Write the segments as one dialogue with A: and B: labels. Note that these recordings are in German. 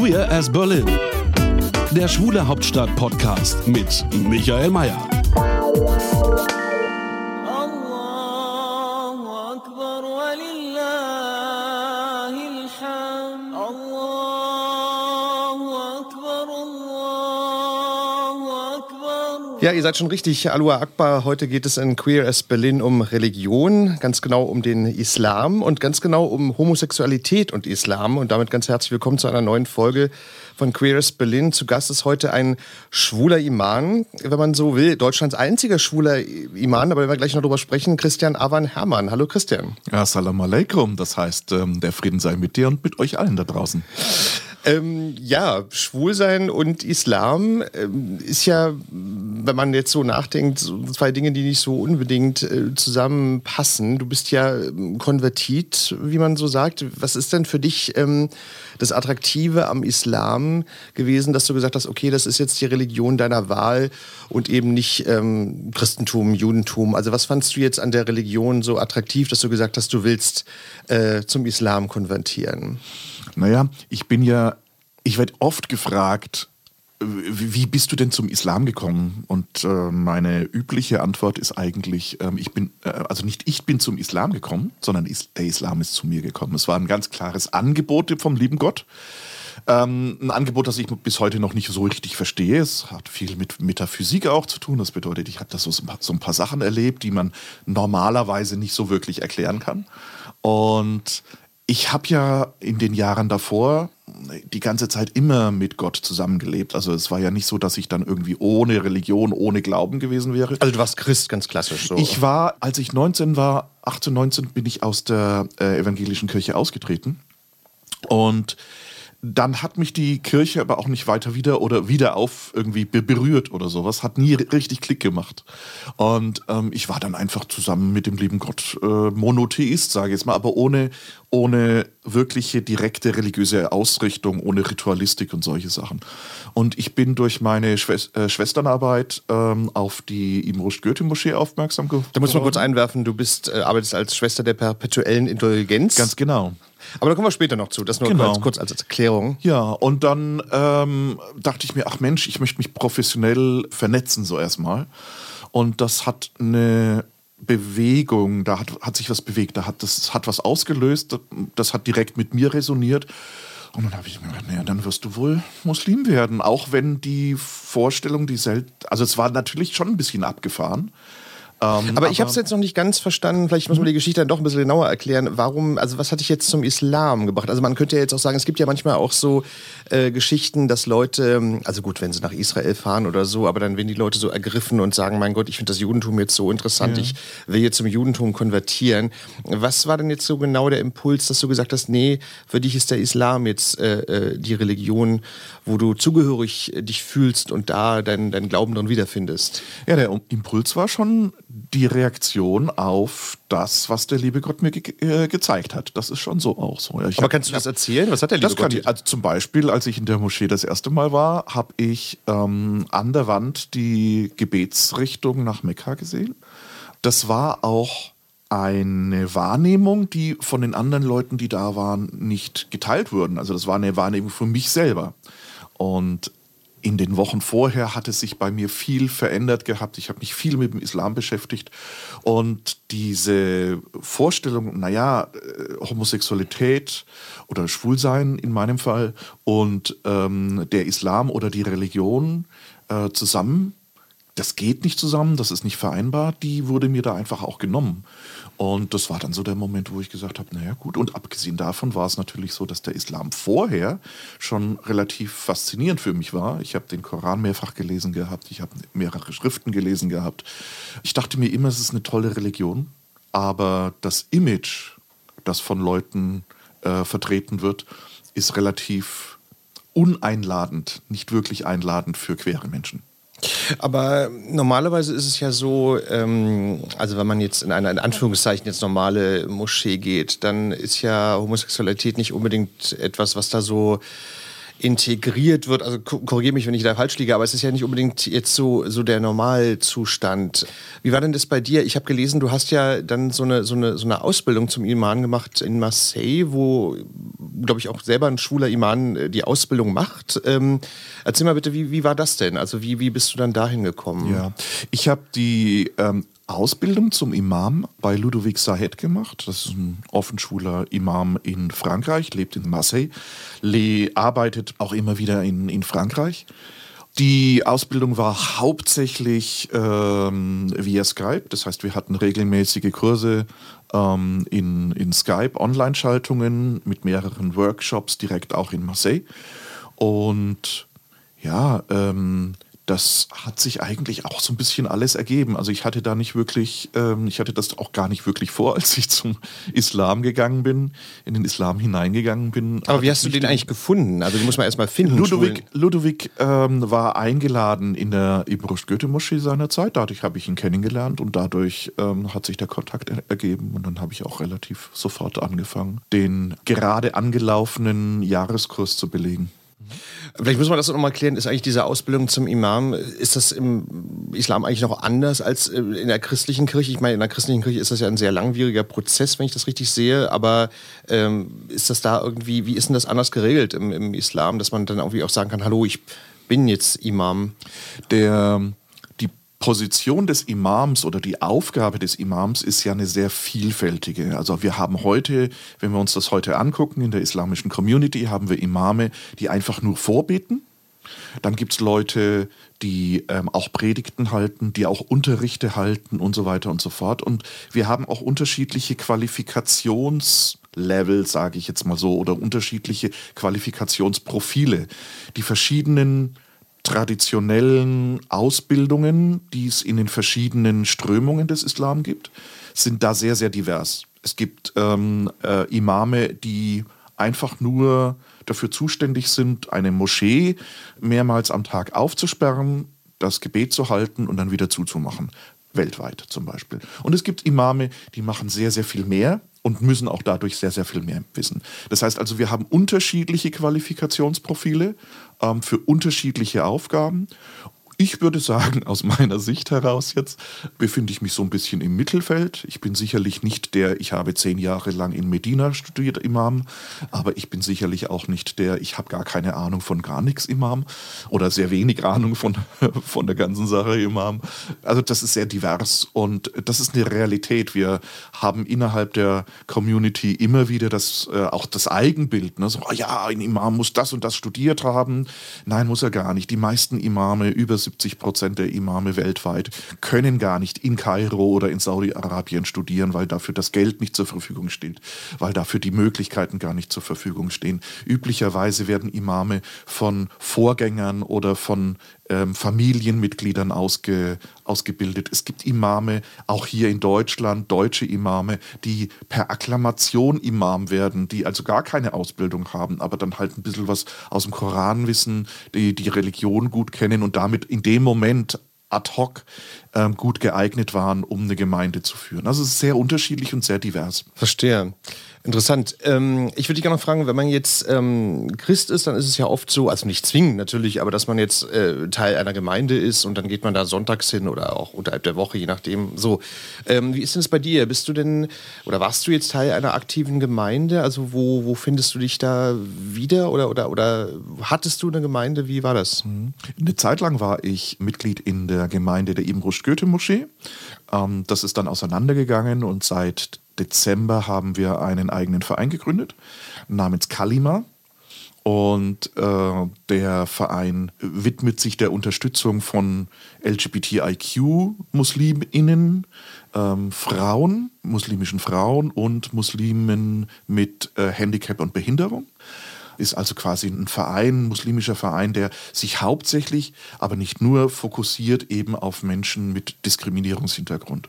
A: Queer as Berlin. Der Schwule Hauptstadt Podcast mit Michael Mayer.
B: Ja, ihr seid schon richtig. Alua Akbar. Heute geht es in Queer as Berlin um Religion, ganz genau um den Islam und ganz genau um Homosexualität und Islam. Und damit ganz herzlich willkommen zu einer neuen Folge von Queer as Berlin. Zu Gast ist heute ein schwuler Iman, wenn man so will. Deutschlands einziger schwuler Iman, aber wenn wir gleich noch drüber sprechen, Christian Avan Hermann. Hallo Christian.
C: Assalamu alaikum, das heißt, ähm, der Frieden sei mit dir und mit euch allen da draußen.
B: Ähm, ja, Schwulsein und Islam ähm, ist ja, wenn man jetzt so nachdenkt, so zwei Dinge, die nicht so unbedingt äh, zusammenpassen. Du bist ja ähm, konvertit, wie man so sagt. Was ist denn für dich ähm, das Attraktive am Islam gewesen, dass du gesagt hast, okay, das ist jetzt die Religion deiner Wahl und eben nicht ähm, Christentum, Judentum. Also was fandst du jetzt an der Religion so attraktiv, dass du gesagt hast, du willst äh, zum Islam konvertieren?
C: Naja, ich bin ja, ich werde oft gefragt, äh, wie bist du denn zum Islam gekommen? Und äh, meine übliche Antwort ist eigentlich, ähm, ich bin, äh, also nicht ich bin zum Islam gekommen, sondern is der Islam ist zu mir gekommen. Es war ein ganz klares Angebot vom lieben Gott. Ähm, ein Angebot, das ich bis heute noch nicht so richtig verstehe. Es hat viel mit Metaphysik auch zu tun. Das bedeutet, ich habe da so, so ein paar Sachen erlebt, die man normalerweise nicht so wirklich erklären kann. Und ich habe ja in den Jahren davor die ganze Zeit immer mit Gott zusammengelebt. Also es war ja nicht so, dass ich dann irgendwie ohne Religion, ohne Glauben gewesen wäre.
B: Also du warst Christ, ganz klassisch so.
C: Ich war, als ich 19 war, 18, 19, bin ich aus der äh, evangelischen Kirche ausgetreten. Und dann hat mich die Kirche aber auch nicht weiter wieder oder wieder auf irgendwie be- berührt oder sowas. Hat nie richtig Klick gemacht. Und ähm, ich war dann einfach zusammen mit dem lieben Gott äh, Monotheist, sage ich jetzt mal, aber ohne, ohne wirkliche direkte religiöse Ausrichtung, ohne Ritualistik und solche Sachen. Und ich bin durch meine Schwes äh, Schwesternarbeit ähm, auf die Imrush Goethe Moschee aufmerksam geworden.
B: da muss man kurz einwerfen, du bist, äh, arbeitest als Schwester der perpetuellen Indulgenz.
C: Ganz genau.
B: Aber da kommen wir später noch zu. Das nur
C: Genau.
B: kurz, kurz als Erklärung.
C: Ja, und dann ähm, dachte ich mir, ach Mensch, ich möchte mich professionell vernetzen, so erstmal. Und das hat eine Bewegung, da hat, hat sich was bewegt, da hat das hat was ausgelöst, das hat direkt mit mir resoniert. Und dann habe ich mir gedacht, naja, dann wirst du wohl Muslim werden, auch wenn die Vorstellung, die selten, also es war natürlich schon ein bisschen abgefahren. Ähm,
B: Aber ich habe es jetzt noch nicht ganz verstanden. Vielleicht muss man die Geschichte dann doch ein bisschen genauer erklären. Warum, also was hat dich jetzt zum Islam gebracht? Also man könnte ja jetzt auch sagen, es gibt ja manchmal auch so äh, Geschichten, dass Leute, also gut, wenn sie nach Israel fahren oder so, aber dann werden die Leute so ergriffen und sagen, mein Gott, ich finde das Judentum jetzt so interessant, ich will jetzt zum Judentum konvertieren. Was war denn jetzt so genau der Impuls, dass du gesagt hast, nee, für dich ist der Islam jetzt äh, äh, die Religion, wo du zugehörig dich fühlst und da deinen dein Glauben drin wiederfindest?
C: Ja, der Impuls war schon die Reaktion auf das, was der liebe Gott mir ge äh, gezeigt hat. Das ist schon so auch so. Ja,
B: Aber
C: hab-
B: kannst du das erzählen? Was hat der liebe
C: Das kann
B: Gott
C: ich. Also zum Beispiel, als ich in der Moschee das erste Mal war, habe ich ähm, an der Wand die Gebetsrichtung nach Mekka gesehen. Das war auch eine Wahrnehmung, die von den anderen Leuten, die da waren, nicht geteilt wurden. Also das war eine Wahrnehmung für mich selber. Und in den Wochen vorher hat es sich bei mir viel verändert gehabt. Ich habe mich viel mit dem Islam beschäftigt. Und diese Vorstellung, naja, äh, Homosexualität oder Schwulsein in meinem Fall und ähm, der Islam oder die Religion äh, zusammen, das geht nicht zusammen, das ist nicht vereinbar, die wurde mir da einfach auch genommen. Und das war dann so der Moment, wo ich gesagt habe, naja gut, und abgesehen davon war es natürlich so, dass der Islam vorher schon relativ faszinierend für mich war. Ich habe den Koran mehrfach gelesen gehabt, ich habe mehrere Schriften gelesen gehabt. Ich dachte mir immer, es ist eine tolle Religion. aber das Image, das von Leuten äh, vertreten wird, ist relativ uneinladend, nicht wirklich einladend für queere Menschen.
B: Aber normalerweise ist es ja so, ähm, also wenn man jetzt in eine in Anführungszeichen jetzt normale Moschee geht, dann ist ja Homosexualität nicht unbedingt etwas, was da so integriert wird. Also ko- korrigiere mich, wenn ich da falsch liege, aber es ist ja nicht unbedingt jetzt so, so der Normalzustand. Wie war denn das bei dir? Ich habe gelesen, du hast ja dann so eine, so, eine, so eine Ausbildung zum Imam gemacht in Marseille, wo, glaube ich, auch selber ein schwuler Imam äh, die Ausbildung macht. Ähm, erzähl mal bitte, wie, wie war das denn? Also wie, wie bist du dann dahin gekommen?
C: Ja, ich habe die ähm, Ausbildung zum Imam bei Ludovic Sahed gemacht. Das ist ein offenschwuler Imam in Frankreich, lebt in Marseille, le arbeitet auch immer wieder in, in Frankreich. Die Ausbildung war hauptsächlich ähm, via Skype. Das heißt, wir hatten regelmäßige Kurse ähm, in, in Skype, Online-Schaltungen mit mehreren Workshops direkt auch in Marseille. Und ja, ähm, das hat sich eigentlich auch so ein bisschen alles ergeben. Also ich hatte da nicht wirklich, ähm, ich hatte das auch gar nicht wirklich vor, als ich zum Islam gegangen bin, in den Islam hineingegangen bin.
B: Aber wie hast du den eigentlich gefunden? Also die muss man erstmal finden. Schwulen.
C: Ludovic ähm, war eingeladen in der Ibn-Rushd-Goethe-Moschee seiner Zeit. Dadurch habe ich ihn kennengelernt und dadurch ähm, hat sich der Kontakt er ergeben. Und dann habe ich auch relativ sofort angefangen, den gerade angelaufenen Jahreskurs zu belegen.
B: Vielleicht muss man das noch mal klären. Ist eigentlich diese Ausbildung zum Imam, ist das im Islam eigentlich noch anders als äh, in der christlichen Kirche? Ich meine, in der christlichen Kirche ist das ja ein sehr langwieriger Prozess, wenn ich das richtig sehe. Aber ähm, ist das da irgendwie, wie ist denn das anders geregelt im, im Islam, dass man dann irgendwie auch sagen kann, hallo, ich bin jetzt Imam?
C: Der, Position des Imams oder die Aufgabe des Imams ist ja eine sehr vielfältige. Also wir haben heute, wenn wir uns das heute angucken, in der islamischen Community haben wir Imame, die einfach nur vorbeten. Dann gibt es Leute, die ähm, auch Predigten halten, die auch Unterrichte halten und so weiter und so fort. Und wir haben auch unterschiedliche Qualifikationslevel, sage ich jetzt mal so, oder unterschiedliche Qualifikationsprofile. Die verschiedenen traditionellen Ausbildungen, die es in den verschiedenen Strömungen des Islam gibt, sind da sehr, sehr divers. Es gibt ähm, äh, Imame, die einfach nur dafür zuständig sind, eine Moschee mehrmals am Tag aufzusperren, das Gebet zu halten und dann wieder zuzumachen. Weltweit zum Beispiel. Und es gibt Imame, die machen sehr, sehr viel mehr und müssen auch dadurch sehr, sehr viel mehr wissen. Das heißt also, wir haben unterschiedliche Qualifikationsprofile ähm, für unterschiedliche Aufgaben. Ich würde sagen, aus meiner Sicht heraus jetzt befinde ich mich so ein bisschen im Mittelfeld. Ich bin sicherlich nicht der, ich habe zehn Jahre lang in Medina studiert, Imam, aber ich bin sicherlich auch nicht der, ich habe gar keine Ahnung von gar nichts, Imam, oder sehr wenig Ahnung von, von der ganzen Sache, Imam. Also das ist sehr divers und das ist eine Realität. Wir haben innerhalb der Community immer wieder das, äh, auch das Eigenbild. Ne? So, oh ja, ein Imam muss das und das studiert haben. Nein, muss er gar nicht. Die meisten Imame, über 70 Prozent der Imame weltweit, können gar nicht in Kairo oder in Saudi-Arabien studieren, weil dafür das Geld nicht zur Verfügung steht, weil dafür die Möglichkeiten gar nicht zur Verfügung stehen. Üblicherweise werden Imame von Vorgängern oder von ähm, Familienmitgliedern ausge, ausgebildet. Es gibt Imame, auch hier in Deutschland, deutsche Imame, die per Akklamation Imam werden, die also gar keine Ausbildung haben, aber dann halt ein bisschen was aus dem Koran wissen, die die Religion gut kennen und damit in dem Moment ad hoc ähm, gut geeignet waren, um eine Gemeinde zu führen. Also es ist sehr unterschiedlich und sehr divers.
B: Verstehe. Interessant. Ähm, ich würde dich gerne noch fragen, wenn man jetzt ähm, Christ ist, dann ist es ja oft so, also nicht zwingend natürlich, aber dass man jetzt äh, Teil einer Gemeinde ist und dann geht man da sonntags hin oder auch unterhalb der Woche, je nachdem. So, ähm, wie ist denn das bei dir? Bist du denn oder warst du jetzt Teil einer aktiven Gemeinde? Also wo, wo findest du dich da wieder oder, oder, oder hattest du eine Gemeinde? Wie war das?
C: Eine Zeit lang war ich Mitglied in der Gemeinde der Ibn Rushd Goethe Moschee. Ähm, das ist dann auseinandergegangen und seit Dezember haben wir einen eigenen Verein gegründet namens Kalima. Und äh, der Verein widmet sich der Unterstützung von LGBTIQ-MuslimInnen, ähm, Frauen, muslimischen Frauen und Muslimen mit äh, Handicap und Behinderung ist also quasi ein Verein, ein muslimischer Verein, der sich hauptsächlich, aber nicht nur fokussiert eben auf Menschen mit Diskriminierungshintergrund.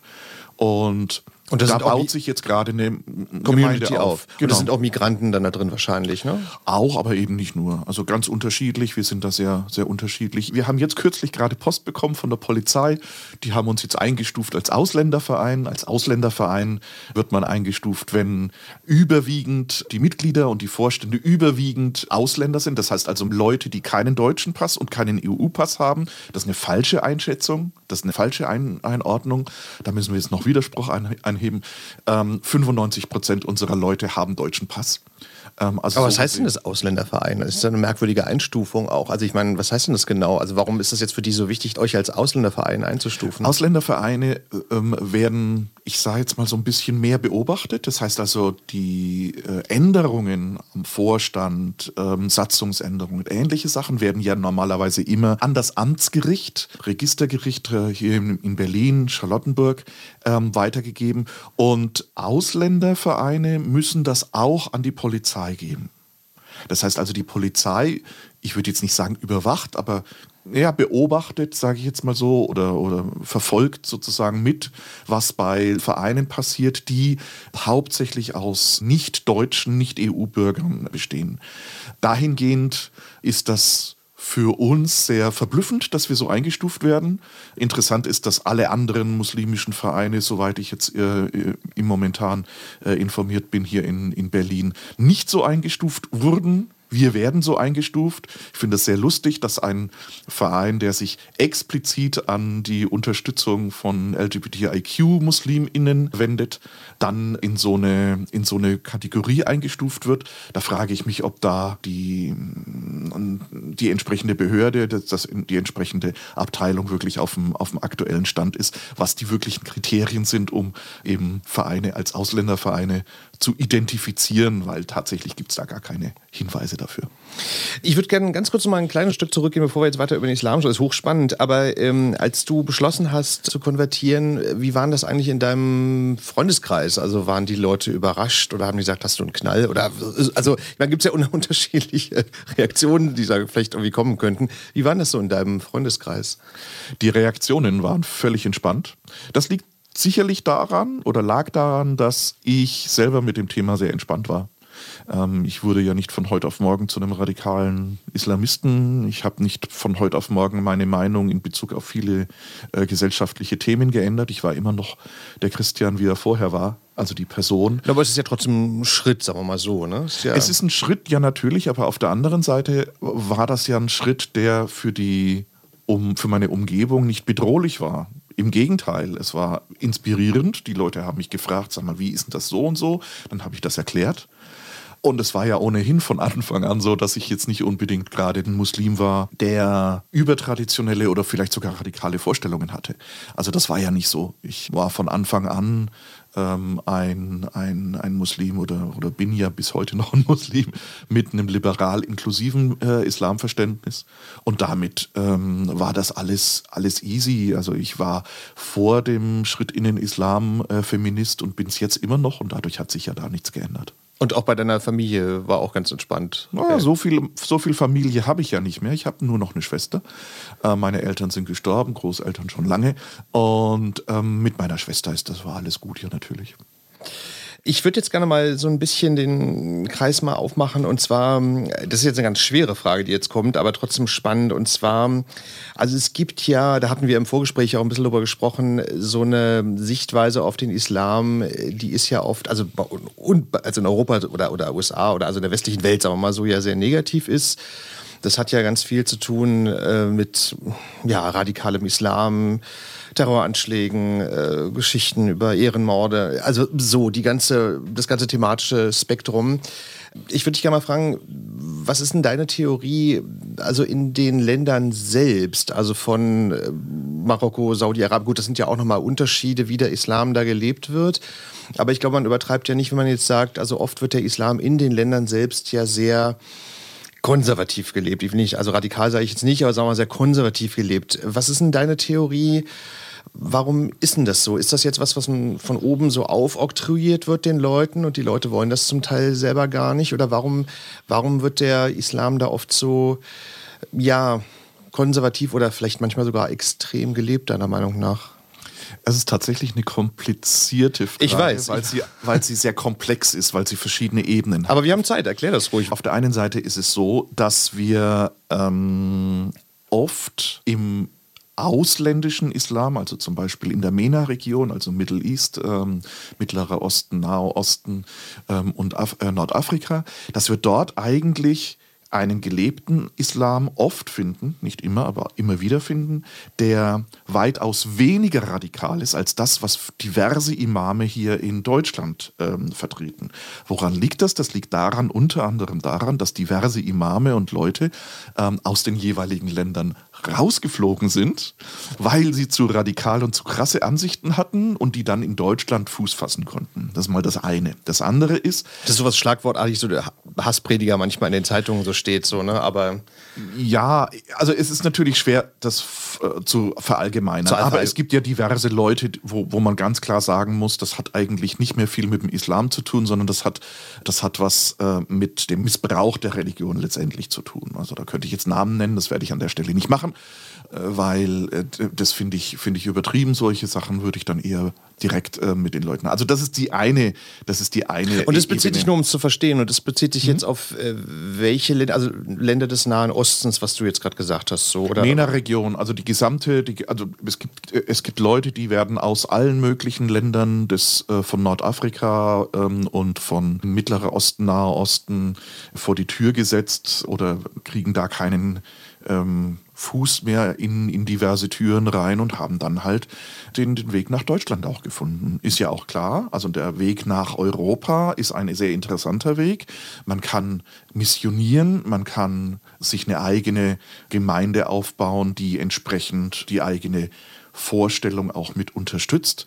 C: Und
B: Und das
C: da baut sich jetzt gerade eine
B: Community
C: Gemeinde
B: auf. Und
C: Genau.
B: es sind auch Migranten dann da drin wahrscheinlich, ne?
C: Auch, aber eben nicht nur. Also ganz unterschiedlich. Wir sind da sehr, sehr unterschiedlich. Wir haben jetzt kürzlich gerade Post bekommen von der Polizei. Die haben uns jetzt eingestuft als Ausländerverein. Als Ausländerverein wird man eingestuft, wenn überwiegend die Mitglieder und die Vorstände überwiegend Ausländer sind. Das heißt also Leute, die keinen deutschen Pass und keinen EU-Pass haben. Das ist eine falsche Einschätzung. Das ist eine falsche Ein Einordnung. Da müssen wir jetzt noch Widerspruch ein einheben. Ähm, 95 Prozent unserer Leute haben deutschen Pass. Ähm, also
B: Aber
C: so
B: was heißt denn das Ausländerverein? Das ist eine merkwürdige Einstufung auch. Also ich meine, was heißt denn das genau? Also warum ist es jetzt für die so wichtig, euch als Ausländerverein einzustufen?
C: Ausländervereine ähm, werden, ich sage jetzt mal so ein bisschen mehr beobachtet. Das heißt also, die äh, Änderungen am Vorstand, ähm, Satzungsänderungen, ähnliche Sachen werden ja normalerweise immer an das Amtsgericht, Registergericht äh, hier in, in Berlin, Charlottenburg ähm, weitergegeben. Und Ausländervereine müssen das auch an die Polizei geben. Das heißt also, die Polizei, ich würde jetzt nicht sagen überwacht, aber ja, beobachtet, sage ich jetzt mal so, oder, oder verfolgt sozusagen mit, was bei Vereinen passiert, die hauptsächlich aus nicht-deutschen, nicht-EU-Bürgern bestehen. Dahingehend ist das für uns sehr verblüffend, dass wir so eingestuft werden. Interessant ist, dass alle anderen muslimischen Vereine, soweit ich jetzt äh, äh, im momentan äh, informiert bin, hier in, in Berlin, nicht so eingestuft wurden. Wir werden so eingestuft. Ich finde es sehr lustig, dass ein Verein, der sich explizit an die Unterstützung von LGBTIQ-MuslimInnen wendet, dann in so, eine, in so eine Kategorie eingestuft wird. Da frage ich mich, ob da die, die entsprechende Behörde, das, das, die entsprechende Abteilung wirklich auf dem, auf dem aktuellen Stand ist, was die wirklichen Kriterien sind, um eben Vereine als Ausländervereine zu identifizieren, weil tatsächlich gibt es da gar keine Hinweise dafür.
B: Ich würde gerne ganz kurz noch mal ein kleines Stück zurückgehen, bevor wir jetzt weiter über den Islam sprechen. Das ist hochspannend. Aber ähm, als du beschlossen hast zu konvertieren, wie waren das eigentlich in deinem Freundeskreis? Also waren die Leute überrascht oder haben die gesagt, hast du einen Knall? Oder also, ich gibt es ja un- unterschiedliche Reaktionen, die da vielleicht irgendwie kommen könnten. Wie waren das so in deinem Freundeskreis?
C: Die Reaktionen waren völlig entspannt. Das liegt sicherlich daran oder lag daran, dass ich selber mit dem Thema sehr entspannt war. Ähm, ich wurde ja nicht von heute auf morgen zu einem radikalen Islamisten. Ich habe nicht von heute auf morgen meine Meinung in Bezug auf viele äh, gesellschaftliche Themen geändert. Ich war immer noch der Christian, wie er vorher war, also die Person.
B: Aber es ist ja trotzdem ein Schritt, sagen wir mal so. Ne? Ist ja
C: Es ist ein Schritt, ja natürlich, aber auf der anderen Seite war das ja ein Schritt, der für die um, für meine Umgebung nicht bedrohlich war. Im Gegenteil, es war inspirierend. Die Leute haben mich gefragt, sag mal, wie ist denn das so und so? Dann habe ich das erklärt. Und es war ja ohnehin von Anfang an so, dass ich jetzt nicht unbedingt gerade ein Muslim war, der übertraditionelle oder vielleicht sogar radikale Vorstellungen hatte. Also das war ja nicht so. Ich war von Anfang an ähm, ein, ein, ein Muslim oder, oder bin ja bis heute noch ein Muslim mit einem liberal-inklusiven äh, Islamverständnis. Und damit ähm, war das alles, alles easy. Also ich war vor dem Schritt in den Islam äh, Feminist und bin es jetzt immer noch und dadurch hat sich ja da nichts geändert.
B: Und auch bei deiner Familie war auch ganz entspannt.
C: Na, so, viel, so viel Familie habe ich ja nicht mehr. Ich habe nur noch eine Schwester. Äh, meine Eltern sind gestorben, Großeltern schon lange. Und ähm, mit meiner Schwester ist das war alles gut, ja natürlich.
B: Ich würde jetzt gerne mal so ein bisschen den Kreis mal aufmachen. Und zwar, das ist jetzt eine ganz schwere Frage, die jetzt kommt, aber trotzdem spannend. Und zwar, also es gibt ja, da hatten wir im Vorgespräch auch ein bisschen drüber gesprochen, so eine Sichtweise auf den Islam, die ist ja oft, also, also in Europa oder, oder USA oder also in der westlichen Welt, sagen wir mal so, ja sehr negativ ist. Das hat ja ganz viel zu tun äh, mit ja, radikalem Islam, Terroranschlägen, äh, Geschichten über Ehrenmorde, also so die ganze, das ganze thematische Spektrum. Ich würde dich gerne mal fragen, was ist denn deine Theorie, also in den Ländern selbst, also von äh, Marokko, Saudi-Arabien, gut, das sind ja auch nochmal Unterschiede, wie der Islam da gelebt wird. Aber ich glaube, man übertreibt ja nicht, wenn man jetzt sagt, also oft wird der Islam in den Ländern selbst ja sehr konservativ gelebt. Ich will nicht, also radikal sage ich jetzt nicht, aber sagen wir mal sehr konservativ gelebt. Was ist denn deine Theorie? Warum ist denn das so? Ist das jetzt was, was von oben so aufoktroyiert wird den Leuten und die Leute wollen das zum Teil selber gar nicht? Oder warum, warum wird der Islam da oft so, ja, konservativ oder vielleicht manchmal sogar extrem gelebt, deiner Meinung nach?
C: Es ist tatsächlich eine komplizierte Frage,
B: Ich weiß.
C: weil sie, weil sie sehr komplex ist, weil sie verschiedene Ebenen hat.
B: Aber wir haben Zeit, erklär das ruhig.
C: Auf der einen Seite ist es so, dass wir ähm, oft im ausländischen Islam, also zum Beispiel in der MENA-Region, also Middle East, ähm, Mittlerer Osten, Nahe Osten ähm, und Af äh, Nordafrika, dass wir dort eigentlich einen gelebten Islam oft finden, nicht immer, aber immer wieder finden, der weitaus weniger radikal ist als das, was diverse Imame hier in Deutschland ähm, vertreten. Woran liegt das? Das liegt daran, unter anderem daran, dass diverse Imame und Leute ähm, aus den jeweiligen Ländern rausgeflogen sind, weil sie zu radikal und zu krasse Ansichten hatten und die dann in Deutschland Fuß fassen konnten. Das ist mal das eine. Das andere ist,
B: Das ist sowas schlagwortartig, so der Hassprediger manchmal in den Zeitungen so steht, so, ne? Aber
C: Ja, also es ist natürlich schwer, das äh, zu verallgemeinern.
B: Zu
C: aber es gibt ja diverse Leute, wo, wo man ganz klar sagen muss, das hat eigentlich nicht mehr viel mit dem Islam zu tun, sondern das hat, das hat was äh, mit dem Missbrauch der Religion letztendlich zu tun. Also da könnte ich jetzt Namen nennen, das werde ich an der Stelle nicht machen, äh, weil äh, das finde ich, finde ich übertrieben. Solche Sachen würde ich dann eher direkt äh, mit den Leuten. Also das ist die eine, das ist die eine.
B: Und das bezieht
C: Ebene.
B: sich nur, um es zu verstehen, und das bezieht sich jetzt auf äh, welche Länder, also Länder des Nahen Ostens, was du jetzt gerade gesagt hast, so, oder?
C: MENA-Region, also die gesamte, die, also es gibt, äh, es gibt Leute, die werden aus allen möglichen Ländern des, äh, von Nordafrika ähm, und von Mittlerer Osten, Nahe Osten vor die Tür gesetzt oder kriegen da keinen ähm, Fuß mehr in, in diverse Türen rein und haben dann halt den, den Weg nach Deutschland auch gefunden. Ist ja auch klar, also der Weg nach Europa ist ein sehr interessanter Weg. Man kann missionieren, man kann sich eine eigene Gemeinde aufbauen, die entsprechend die eigene Vorstellung auch mit unterstützt.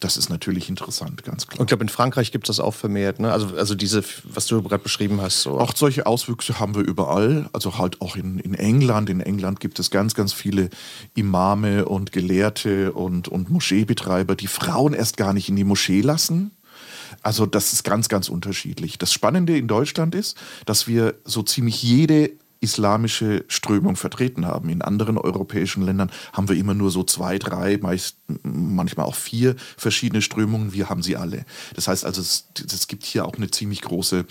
C: Das ist natürlich interessant, ganz klar.
B: Und ich glaube, in Frankreich gibt es das auch vermehrt, ne? Also, also diese, was du gerade beschrieben hast, so.
C: Auch solche Auswüchse haben wir überall, also halt auch in, in England. In England gibt es ganz, ganz viele Imame und Gelehrte und, und Moscheebetreiber, die Frauen erst gar nicht in die Moschee lassen. Also das ist ganz, ganz unterschiedlich. Das Spannende in Deutschland ist, dass wir so ziemlich jede islamische Strömung vertreten haben. In anderen europäischen Ländern haben wir immer nur so zwei, drei, meist, manchmal auch vier verschiedene Strömungen. Wir haben sie alle. Das heißt also, es, es gibt hier auch eine ziemlich große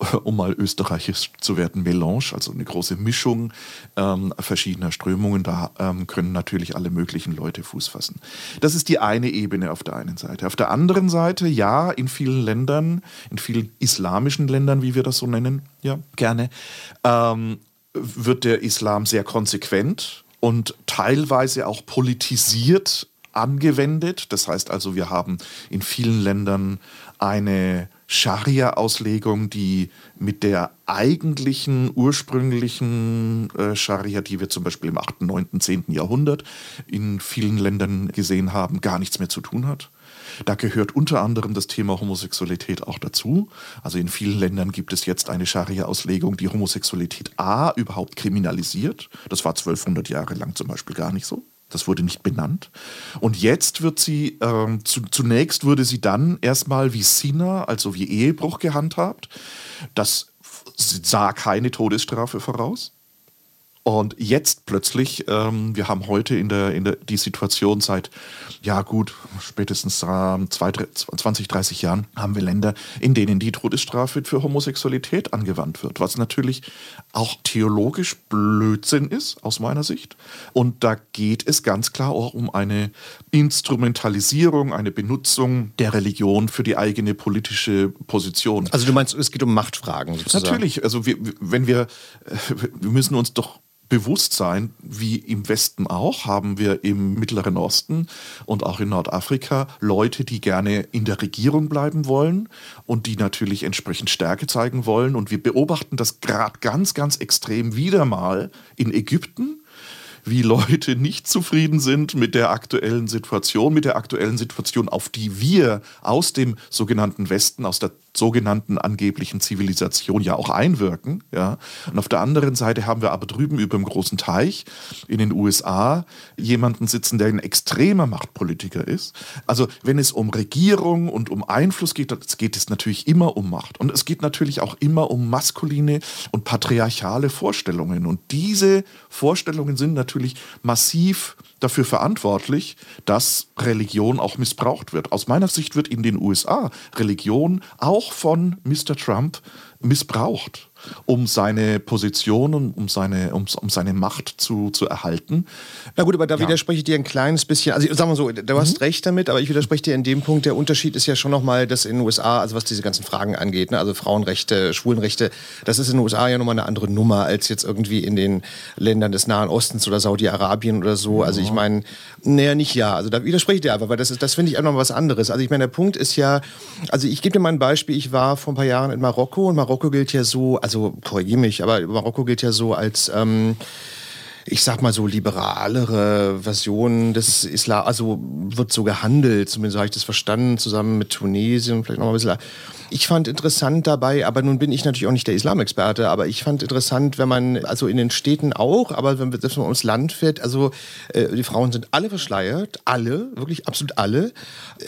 C: um mal österreichisch zu werden, Melange, also eine große Mischung ähm, verschiedener Strömungen. Da ähm, können natürlich alle möglichen Leute Fuß fassen. Das ist die eine Ebene auf der einen Seite. Auf der anderen Seite, ja, in vielen Ländern, in vielen islamischen Ländern, wie wir das so nennen, ja, gerne, ähm, wird der Islam sehr konsequent und teilweise auch politisiert angewendet. Das heißt also, wir haben in vielen Ländern eine Scharia-Auslegung, die mit der eigentlichen, ursprünglichen äh, Scharia, die wir zum Beispiel im 8., 9., 10. Jahrhundert in vielen Ländern gesehen haben, gar nichts mehr zu tun hat. Da gehört unter anderem das Thema Homosexualität auch dazu. Also in vielen Ländern gibt es jetzt eine Scharia-Auslegung, die Homosexualität A überhaupt kriminalisiert. Das war 1200 Jahre lang zum Beispiel gar nicht so. Das wurde nicht benannt. Und jetzt wird sie, ähm, zu, zunächst wurde sie dann erstmal wie Sina, also wie Ehebruch gehandhabt. Das sah keine Todesstrafe voraus. Und jetzt plötzlich, ähm, wir haben heute in der, in der, die Situation seit, ja gut, spätestens ähm, zwei, drei- 20, 30 Jahren haben wir Länder, in denen die Todesstrafe für Homosexualität angewandt wird, was natürlich auch theologisch Blödsinn ist, aus meiner Sicht. Und da geht es ganz klar auch um eine Instrumentalisierung, eine Benutzung der Religion für die eigene politische Position.
B: Also du meinst, es geht um Machtfragen sozusagen.
C: Natürlich, also wir, wenn wir, äh, wir müssen uns doch bewusst sein, wie im Westen auch, haben wir im Mittleren Osten und auch in Nordafrika Leute, die gerne in der Regierung bleiben wollen und die natürlich entsprechend Stärke zeigen wollen. Und wir beobachten das gerade ganz, ganz extrem wieder mal in Ägypten, wie Leute nicht zufrieden sind mit der aktuellen Situation, mit der aktuellen Situation, auf die wir aus dem sogenannten Westen, aus der sogenannten angeblichen Zivilisation ja auch einwirken. Ja. Und auf der anderen Seite haben wir aber drüben über dem großen Teich in den USA jemanden sitzen, der ein extremer Machtpolitiker ist. Also wenn es um Regierung und um Einfluss geht, geht es natürlich immer um Macht. Und es geht natürlich auch immer um maskuline und patriarchale Vorstellungen. Und diese Vorstellungen sind natürlich massiv dafür verantwortlich, dass Religion auch missbraucht wird. Aus meiner Sicht wird in den USA Religion auch von Mr. Trump missbraucht um seine Position und um seine, um, um seine Macht zu, zu erhalten.
B: Na gut, aber da ja. widerspreche ich dir ein kleines bisschen. Also sagen wir so, du hast mhm. recht damit, aber ich widerspreche dir in dem Punkt. Der Unterschied ist ja schon nochmal, dass in den USA, also was diese ganzen Fragen angeht, ne, also Frauenrechte, Schwulenrechte, das ist in den USA ja nochmal eine andere Nummer als jetzt irgendwie in den Ländern des Nahen Ostens oder Saudi-Arabien oder so. Also ich meine, naja, nicht ja. Also da widerspreche ich dir einfach, weil das ist, das finde ich auch noch was anderes. Also ich meine, der Punkt ist ja, also ich gebe dir mal ein Beispiel. Ich war vor ein paar Jahren in Marokko und Marokko gilt ja so, also also korrigiere mich, aber Marokko gilt ja so als ähm, ich sag mal so liberalere Version des Islam, also wird so gehandelt, zumindest habe ich das verstanden, zusammen mit Tunesien, vielleicht noch mal ein bisschen ich fand interessant dabei, aber nun bin ich natürlich auch nicht der Islamexperte, aber ich fand interessant, wenn man, also in den Städten auch, aber wenn, wenn man ums Land fährt, also äh, die Frauen sind alle verschleiert, alle, wirklich absolut alle.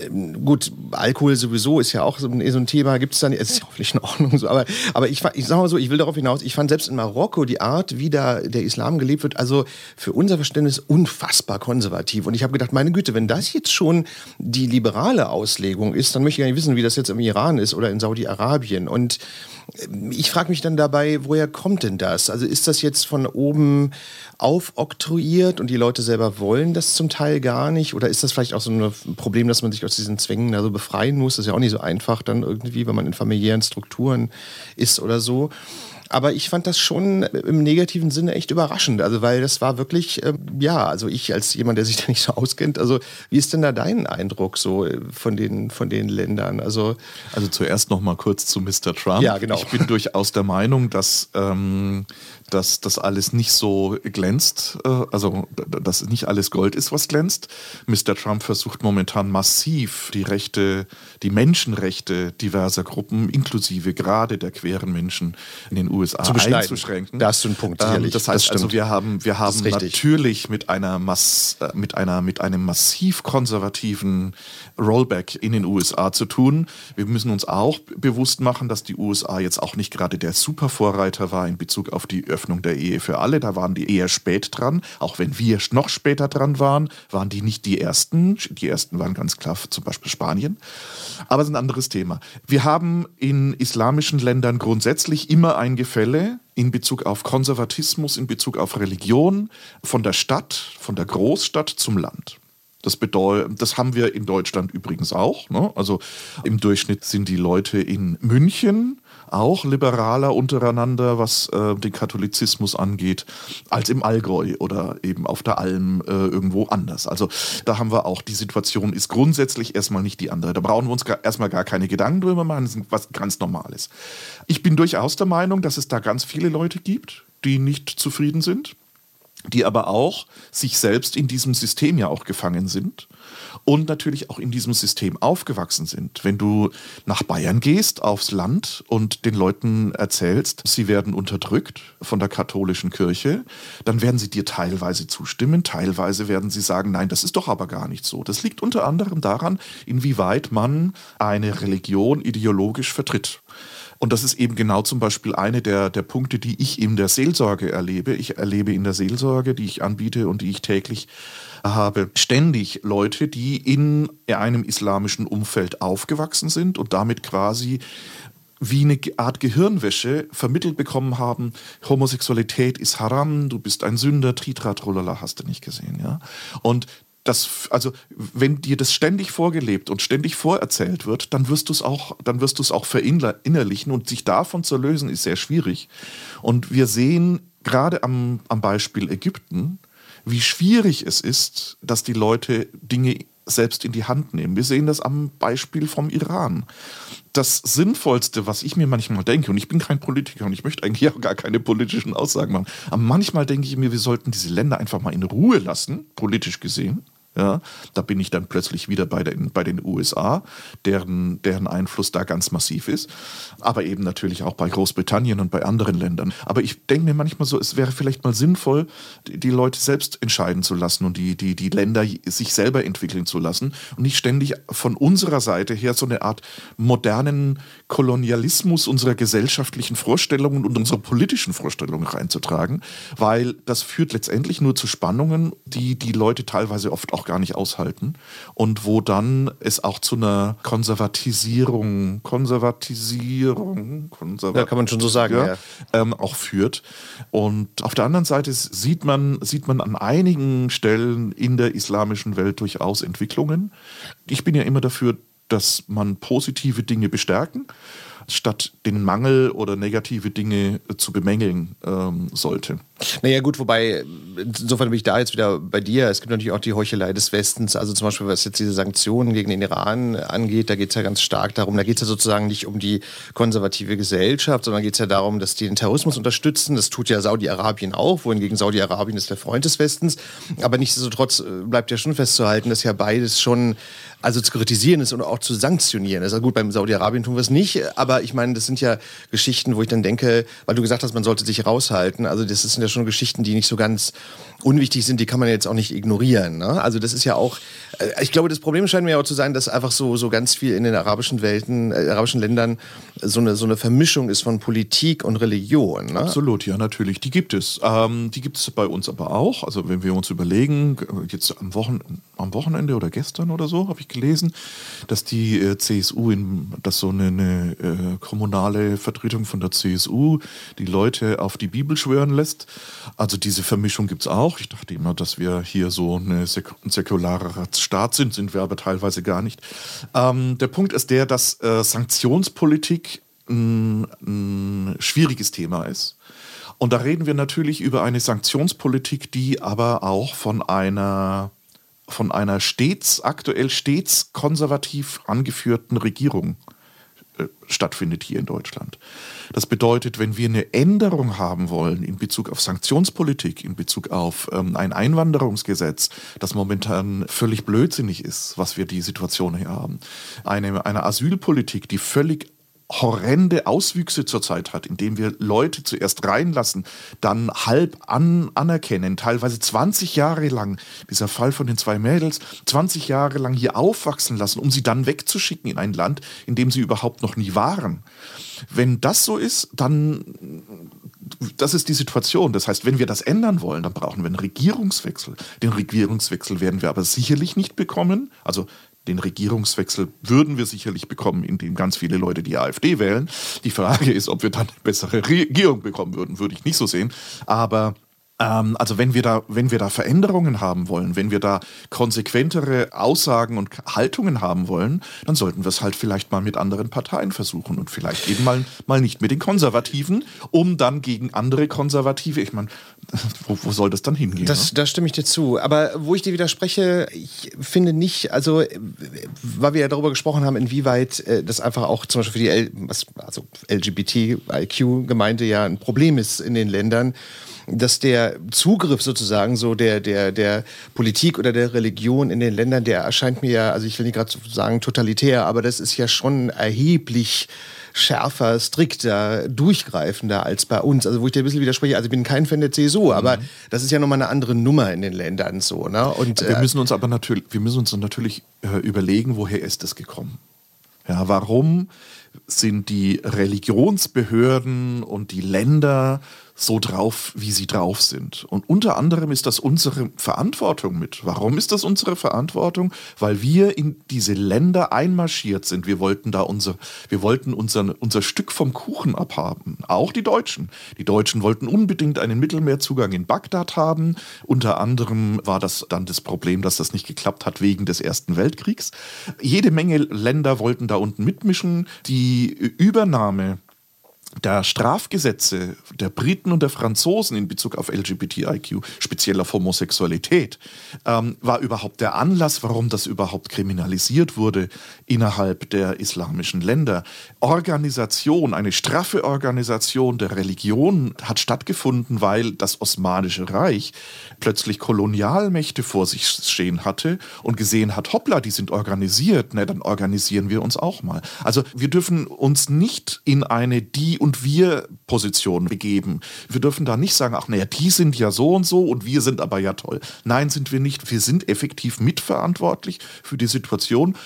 B: Ähm, gut, Alkohol sowieso ist ja auch so ein, so ein Thema, gibt es dann, ist ja hoffentlich in Ordnung so, aber, aber ich, ich sag mal so, ich will darauf hinaus, ich fand selbst in Marokko die Art, wie da der Islam gelebt wird, also für unser Verständnis unfassbar konservativ. Und ich habe gedacht, meine Güte, wenn das jetzt schon die liberale Auslegung ist, dann möchte ich gar nicht wissen, wie das jetzt im Iran ist oder in Saudi-Arabien. Und äh, ich frage mich dann dabei, woher kommt denn das? Also ist das jetzt von oben aufoktroyiert und die Leute selber wollen das zum Teil gar nicht? Oder ist das vielleicht auch so ein Problem, dass man sich aus diesen Zwängen da so befreien muss? Das ist ja auch nicht so einfach dann irgendwie, wenn man in familiären Strukturen ist oder so. Aber ich fand das schon im negativen Sinne echt überraschend. Also, weil das war wirklich, äh, ja, also ich als jemand, der sich da nicht so auskennt, also wie ist denn da dein Eindruck so äh, von den, von den Ländern? Also,
C: also zuerst noch mal kurz zu Mr. Trump.
B: Ja, genau.
C: Ich bin durchaus der Meinung, dass ähm, dass das alles nicht so glänzt, äh, also dass nicht alles Gold ist, was glänzt. Mr. Trump versucht momentan massiv die Rechte, die Menschenrechte diverser Gruppen, inklusive gerade der queren Menschen in den USA
B: Zu
C: einzuschränken.
B: Da hast du einen Punkt, ähm.
C: Das heißt das also, wir haben, wir haben natürlich mit einer Mass, äh, mit einer, mit einem massiv konservativen Rollback in den USA zu tun. Wir müssen uns auch bewusst machen, dass die USA jetzt auch nicht gerade der Supervorreiter war in Bezug auf die Öffnung der Ehe für alle. Da waren die eher spät dran. Auch wenn wir noch später dran waren, waren die nicht die Ersten. Die Ersten waren ganz klar zum Beispiel Spanien. Aber es ist ein anderes Thema. Wir haben in islamischen Ländern grundsätzlich immer ein Gefälle in Bezug auf Konservatismus, in Bezug auf Religion, von der Stadt, von der Großstadt zum Land. Das bedeutet, das haben wir in Deutschland übrigens auch. Ne? Also im Durchschnitt sind die Leute in München auch liberaler untereinander, was äh, den Katholizismus angeht, als im Allgäu oder eben auf der Alm äh, irgendwo anders. Also da haben wir auch, die Situation ist grundsätzlich erstmal nicht die andere. Da brauchen wir uns gar, erstmal gar keine Gedanken drüber machen, das ist was ganz Normales. Ich bin durchaus der Meinung, dass es da ganz viele Leute gibt, die nicht zufrieden sind die aber auch sich selbst in diesem System ja auch gefangen sind und natürlich auch in diesem System aufgewachsen sind. Wenn du nach Bayern gehst, aufs Land und den Leuten erzählst, sie werden unterdrückt von der katholischen Kirche, dann werden sie dir teilweise zustimmen, teilweise werden sie sagen, nein, das ist doch aber gar nicht so. Das liegt unter anderem daran, inwieweit man eine Religion ideologisch vertritt. Und das ist eben genau zum Beispiel eine der, der Punkte, die ich in der Seelsorge erlebe. Ich erlebe in der Seelsorge, die ich anbiete und die ich täglich habe, ständig Leute, die in einem islamischen Umfeld aufgewachsen sind und damit quasi wie eine Art Gehirnwäsche vermittelt bekommen haben, Homosexualität ist haram, du bist ein Sünder, Tritrat, Rollala, hast du nicht gesehen, ja. Und das, also wenn dir das ständig vorgelebt und ständig vorerzählt wird, dann wirst du es auch, dann wirst du es auch verinnerlichen und sich davon zu lösen ist sehr schwierig. Und wir sehen gerade am, am Beispiel Ägypten, wie schwierig es ist, dass die Leute Dinge selbst in die Hand nehmen. Wir sehen das am Beispiel vom Iran. Das Sinnvollste, was ich mir manchmal denke, und ich bin kein Politiker und ich möchte eigentlich auch gar keine politischen Aussagen machen, aber manchmal denke ich mir, wir sollten diese Länder einfach mal in Ruhe lassen, politisch gesehen, Ja, da bin ich dann plötzlich wieder bei den, bei den USA, deren, deren Einfluss da ganz massiv ist. Aber eben natürlich auch bei Großbritannien und bei anderen Ländern. Aber ich denke mir manchmal so, es wäre vielleicht mal sinnvoll, die, Leute selbst entscheiden zu lassen und die, die, die Länder sich selber entwickeln zu lassen und nicht ständig von unserer Seite her so eine Art modernen Kolonialismus unserer gesellschaftlichen Vorstellungen und unserer politischen Vorstellungen reinzutragen, weil das führt letztendlich nur zu Spannungen, die die Leute teilweise oft auch gar nicht aushalten und wo dann es auch zu einer Konservatisierung, Konservatisierung, Konservat
B: Ja, kann man schon so sagen, ja.
C: ähm, auch führt. Und auf der anderen Seite sieht man, sieht man an einigen Stellen in der islamischen Welt durchaus Entwicklungen. Ich bin ja immer dafür, dass man positive Dinge bestärken statt den Mangel oder negative Dinge zu bemängeln ähm, sollte.
B: Naja, gut, wobei, insofern bin ich da jetzt wieder bei dir. Es gibt natürlich auch die Heuchelei des Westens. Also zum Beispiel, was jetzt diese Sanktionen gegen den Iran angeht, da geht es ja ganz stark darum, da geht es ja sozusagen nicht um die konservative Gesellschaft, sondern geht es ja darum, dass die den Terrorismus unterstützen. Das tut ja Saudi-Arabien auch, wohingegen Saudi-Arabien ist der Freund des Westens. Aber nichtsdestotrotz äh, bleibt ja schon festzuhalten, dass ja beides schon also zu kritisieren ist und auch zu sanktionieren ist. Also gut, beim Saudi-Arabien tun wir es nicht, aber ich meine, das sind ja Geschichten, wo ich dann denke, weil du gesagt hast, man sollte sich raushalten. Also das sind ja schon Geschichten, die nicht so ganz unwichtig sind, die kann man jetzt auch nicht ignorieren. Ne? Also das ist ja auch, äh, ich glaube, das Problem scheint mir auch zu sein, dass einfach so, so ganz viel in den arabischen Welten, äh, arabischen Ländern so eine, so eine Vermischung ist von Politik und Religion. Ne?
C: Absolut, ja, natürlich. Die gibt es. Ähm, die gibt es bei uns aber auch. Also wenn wir uns überlegen, jetzt am, Wochen, am Wochenende oder gestern oder so, habe ich gelesen, dass die äh, CSU, in, dass so eine, eine äh, kommunale Vertretung von der CSU die Leute auf die Bibel schwören lässt. Also diese Vermischung gibt es auch. Ich dachte immer, dass wir hier so eine Sek ein säkularer Staat sind, sind wir aber teilweise gar nicht. Ähm, der Punkt ist der, dass äh, Sanktionspolitik ein, ein schwieriges Thema ist. Und da reden wir natürlich über eine Sanktionspolitik, die aber auch von einer von einer stets, aktuell stets konservativ angeführten Regierung äh, stattfindet hier in Deutschland. Das bedeutet, wenn wir eine Änderung haben wollen in Bezug auf Sanktionspolitik, in Bezug auf ähm, ein Einwanderungsgesetz, das momentan völlig blödsinnig ist, was wir die Situation hier haben, eine, eine Asylpolitik, die völlig horrende Auswüchse zurzeit hat, indem wir Leute zuerst reinlassen, dann halb an, anerkennen, teilweise 20 Jahre lang, dieser Fall von den zwei Mädels, 20 Jahre lang hier aufwachsen lassen, um sie dann wegzuschicken in ein Land, in dem sie überhaupt noch nie waren. Wenn das so ist, dann das ist die Situation. Das heißt, wenn wir das ändern wollen, dann brauchen wir einen Regierungswechsel. Den Regierungswechsel werden wir aber sicherlich nicht bekommen. Also den Regierungswechsel würden wir sicherlich bekommen, indem ganz viele Leute die AfD wählen. Die Frage ist, ob wir dann eine bessere Regierung bekommen würden, würde ich nicht so sehen. Aber ähm, also wenn wir da, wenn wir da Veränderungen haben wollen, wenn wir da konsequentere Aussagen und Haltungen haben wollen, dann sollten wir es halt vielleicht mal mit anderen Parteien versuchen und vielleicht eben mal, mal nicht mit den Konservativen, um dann gegen andere Konservative, ich meine, wo, wo soll das dann hingehen?
B: Das,
C: ne?
B: da stimme ich dir zu. Aber wo ich dir widerspreche, ich finde nicht, also weil wir ja darüber gesprochen haben, inwieweit äh, das einfach auch zum Beispiel für die L also LGBTIQ-Gemeinde ja ein Problem ist in den Ländern, dass der Zugriff sozusagen so der, der, der Politik oder der Religion in den Ländern, der erscheint mir ja, also ich will nicht gerade sagen totalitär, aber das ist ja schon erheblich schärfer, strikter, durchgreifender als bei uns. Also wo ich dir ein bisschen widerspreche, also ich bin kein Fan der CSU, aber das ist ja nochmal eine andere Nummer in den Ländern so. Ne? Und,
C: Wir
B: äh,
C: müssen uns aber natürlich, wir müssen uns natürlich äh, überlegen, woher ist es gekommen? Ja, warum sind die Religionsbehörden und die Länder so drauf, wie sie drauf sind. Und unter anderem ist das unsere Verantwortung mit. Warum ist das unsere Verantwortung? Weil wir in diese Länder einmarschiert sind. Wir wollten da unser, wir wollten unser, unser Stück vom Kuchen abhaben. Auch die Deutschen. Die Deutschen wollten unbedingt einen Mittelmeerzugang in Bagdad haben. Unter anderem war das dann das Problem, dass das nicht geklappt hat wegen des Ersten Weltkriegs. Jede Menge Länder wollten da unten mitmischen. Die Übernahme der Strafgesetze der Briten und der Franzosen in Bezug auf LGBTIQ, speziell auf Homosexualität, ähm, war überhaupt der Anlass, warum das überhaupt kriminalisiert wurde innerhalb der islamischen Länder. Organisation, eine straffe Organisation der Religion hat stattgefunden, weil das Osmanische Reich plötzlich Kolonialmächte vor sich stehen hatte und gesehen hat, hoppla, die sind organisiert, ne, dann organisieren wir uns auch mal. Also wir dürfen uns nicht in eine die und wir Position begeben. Wir dürfen da nicht sagen, ach naja, die sind ja so und so und wir sind aber ja toll. Nein, sind wir nicht. Wir sind effektiv mitverantwortlich für die Situation.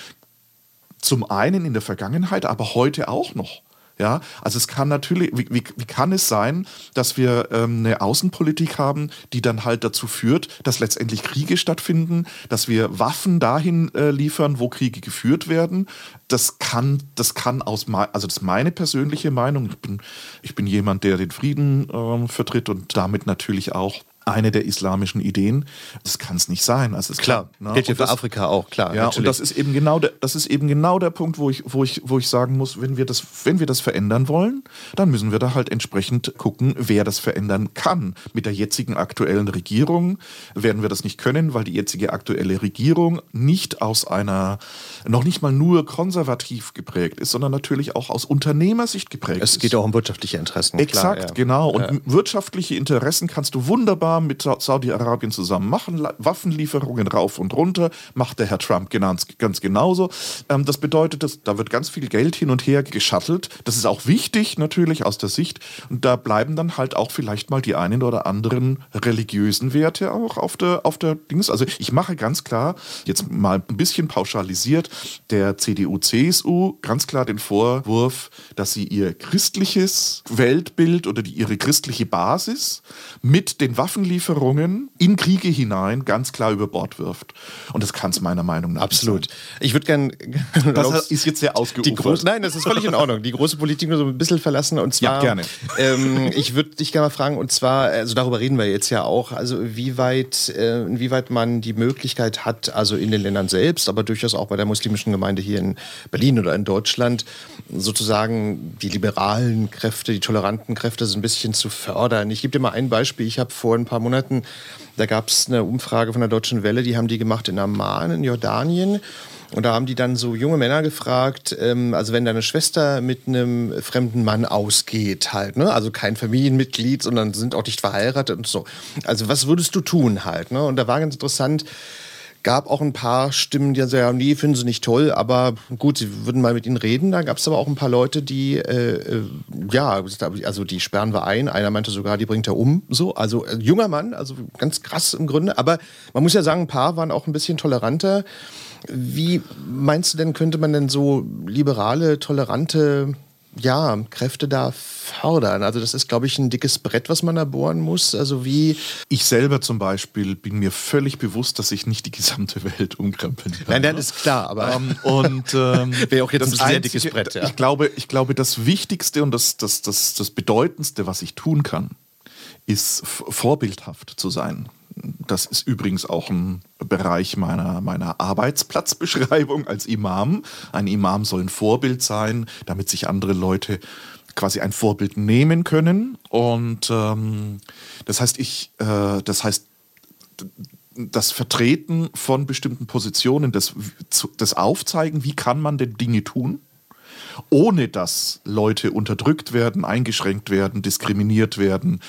C: Zum einen in der Vergangenheit, aber heute auch noch. Ja, also es kann natürlich, wie, wie, wie kann es sein, dass wir ähm, eine Außenpolitik haben, die dann halt dazu führt, dass letztendlich Kriege stattfinden, dass wir Waffen dahin äh, liefern, wo Kriege geführt werden. Das kann, das kann aus, also das ist meine persönliche Meinung. Ich bin, ich bin jemand, der den Frieden ähm, vertritt und damit natürlich auch eine der islamischen Ideen. Das kann es nicht sein. Also es
B: klar,
C: kann, ne?
B: gilt ja für
C: das-
B: Afrika auch, klar.
C: ja,
B: natürlich.
C: und das ist eben genau der, das ist eben genau der Punkt, wo ich, wo ich, wo ich sagen muss, wenn wir das, wenn wir das verändern wollen, dann müssen wir da halt entsprechend gucken, wer das verändern kann. Mit der jetzigen aktuellen Regierung werden wir das nicht können, weil die jetzige aktuelle Regierung nicht aus einer, noch nicht mal nur konservativ geprägt ist, sondern natürlich auch aus Unternehmersicht geprägt
B: es
C: ist.
B: geht auch um wirtschaftliche Interessen.
C: Exakt,
B: klar, ja.
C: genau. Und
B: Ja.
C: wirtschaftliche Interessen kannst du wunderbar mit Sa- Saudi-Arabien zusammen machen. Waffenlieferungen rauf und runter macht der Herr Trump ganz, genauso. Ähm, das bedeutet, dass, da wird ganz viel Geld hin und her geschattelt. Das ist auch wichtig natürlich aus der Sicht. Und da bleiben dann halt auch vielleicht mal die einen oder anderen religiösen Werte auch auf der, auf der Dings. Also ich mache ganz klar, jetzt mal ein bisschen pauschalisiert, der CDU, CSU ganz klar den Vorwurf, dass sie ihr christliches Weltbild oder die, ihre christliche Basis mit den Waffenlieferungen in Kriege hinein ganz klar über Bord wirft. Und das kann es meiner Meinung nach
B: Absolut. Ich würde gern.
C: sein. Das ist jetzt sehr ausgeufert.
B: nein, das ist völlig in Ordnung. Die große Politik nur so ein bisschen verlassen und zwar.
C: Ja, gerne.
B: Ähm, ich würde dich gerne mal fragen und zwar, also darüber reden wir jetzt ja auch, also wie weit, äh, inwieweit man die Möglichkeit hat, also in den Ländern selbst, aber durchaus auch bei der muslimischen Gemeinde hier in Berlin oder in Deutschland, sozusagen die liberalen Kräfte, die toleranten Kräfte so ein bisschen zu fördern. Ich gebe dir mal ein Beispiel. Ich habe vor ein paar Monaten, da gab es eine Umfrage von der Deutschen Welle, die haben die gemacht in Amman in Jordanien. Und da haben die dann so junge Männer gefragt, ähm, also wenn deine Schwester mit einem fremden Mann ausgeht, halt, ne? Also kein Familienmitglied, sondern sind auch nicht verheiratet und so. Also was würdest du tun halt, ne? Und da war ganz interessant, gab auch ein paar Stimmen, die sagen, ja, nee, finden sie nicht toll, aber gut, sie würden mal mit ihnen reden. Da gab es aber auch ein paar Leute, die, äh, äh, ja, also die sperren wir ein. Einer meinte sogar, die bringt er um. So, also äh, junger Mann, also ganz krass im Grunde. Aber man muss ja sagen, ein paar waren auch ein bisschen toleranter. Wie meinst du denn, könnte man denn so liberale, tolerante ja, Kräfte da fördern? Also das ist, glaube ich, ein dickes Brett, was man da bohren muss. Also wie...
C: Ich selber zum Beispiel bin mir völlig bewusst, dass ich nicht die gesamte Welt umkrempeln kann.
B: Nein, nein, ist klar, aber...
C: Ähm, und ähm,
B: Wäre auch jetzt ein sehr dickes Brett, ja.
C: Ich glaube, ich glaube, das Wichtigste und das, das, das, das Bedeutendste, was ich tun kann, ist vorbildhaft zu sein. Das ist übrigens auch ein Bereich meiner, meiner Arbeitsplatzbeschreibung als Imam. Ein Imam soll ein Vorbild sein, damit sich andere Leute quasi ein Vorbild nehmen können. Und ähm, das heißt, ich, äh, das heißt, das Vertreten von bestimmten Positionen, das, das Aufzeigen, wie kann man denn Dinge tun, ohne dass Leute unterdrückt werden, eingeschränkt werden, diskriminiert werden.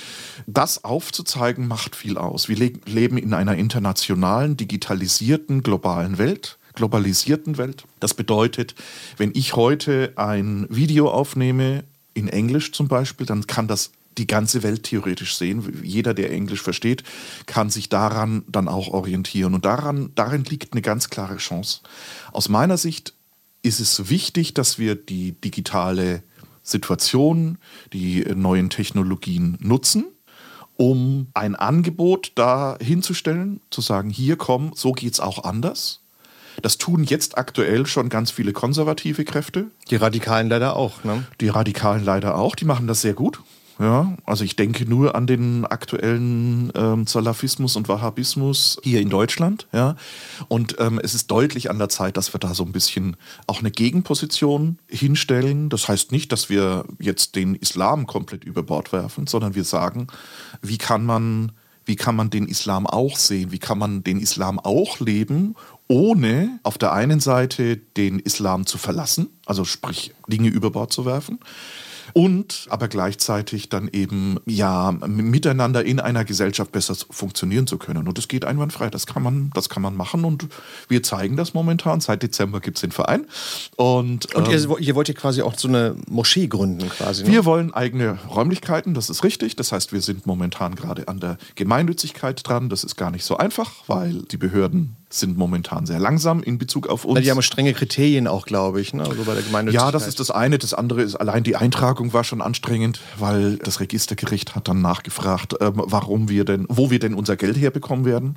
C: Das aufzuzeigen macht viel aus. Wir le leben in einer internationalen, digitalisierten, globalen Welt. Globalisierten Welt. Das bedeutet, wenn ich heute ein Video aufnehme, in Englisch zum Beispiel, dann kann das die ganze Welt theoretisch sehen. Jeder, der Englisch versteht, kann sich daran dann auch orientieren. Und daran, darin liegt eine ganz klare Chance. Aus meiner Sicht ist es wichtig, dass wir die digitale Situation, die neuen Technologien nutzen, um ein Angebot da hinzustellen, zu sagen, hier komm, so geht's auch anders. Das tun jetzt aktuell schon ganz viele konservative Kräfte.
B: Die Radikalen leider auch, ne?
C: Die Radikalen leider auch, die machen das sehr gut. Ja, also ich denke nur an den aktuellen ähm, Salafismus und Wahhabismus hier in Deutschland. Ja, und ähm, es ist deutlich an der Zeit, dass wir da so ein bisschen auch eine Gegenposition hinstellen. Das heißt nicht, dass wir jetzt den Islam komplett über Bord werfen, sondern wir sagen, wie kann man wie kann man den Islam auch sehen? Wie kann man den Islam auch leben, ohne auf der einen Seite den Islam zu verlassen, also sprich Dinge über Bord zu werfen, und aber gleichzeitig dann eben ja miteinander in einer Gesellschaft besser funktionieren zu können. Und das geht einwandfrei. Das kann man, das kann man machen und wir zeigen das momentan. Seit Dezember gibt es den Verein. Und,
B: Und
C: ähm,
B: ihr, ihr wollt ja quasi auch so eine Moschee gründen quasi. Ne?
C: wir wollen eigene Räumlichkeiten, das ist richtig. Das heißt, wir sind momentan gerade an der Gemeinnützigkeit dran. Das ist gar nicht so einfach, weil die Behörden sind momentan sehr langsam in Bezug auf uns.
B: Weil die haben strenge Kriterien auch, glaube ich, ne? also bei der Gemeinnützigkeit.
C: Ja, das ist das eine. Das andere ist allein die Eintragung war schon anstrengend, weil das Registergericht hat dann nachgefragt, ähm, warum wir denn, wo wir denn unser Geld herbekommen werden.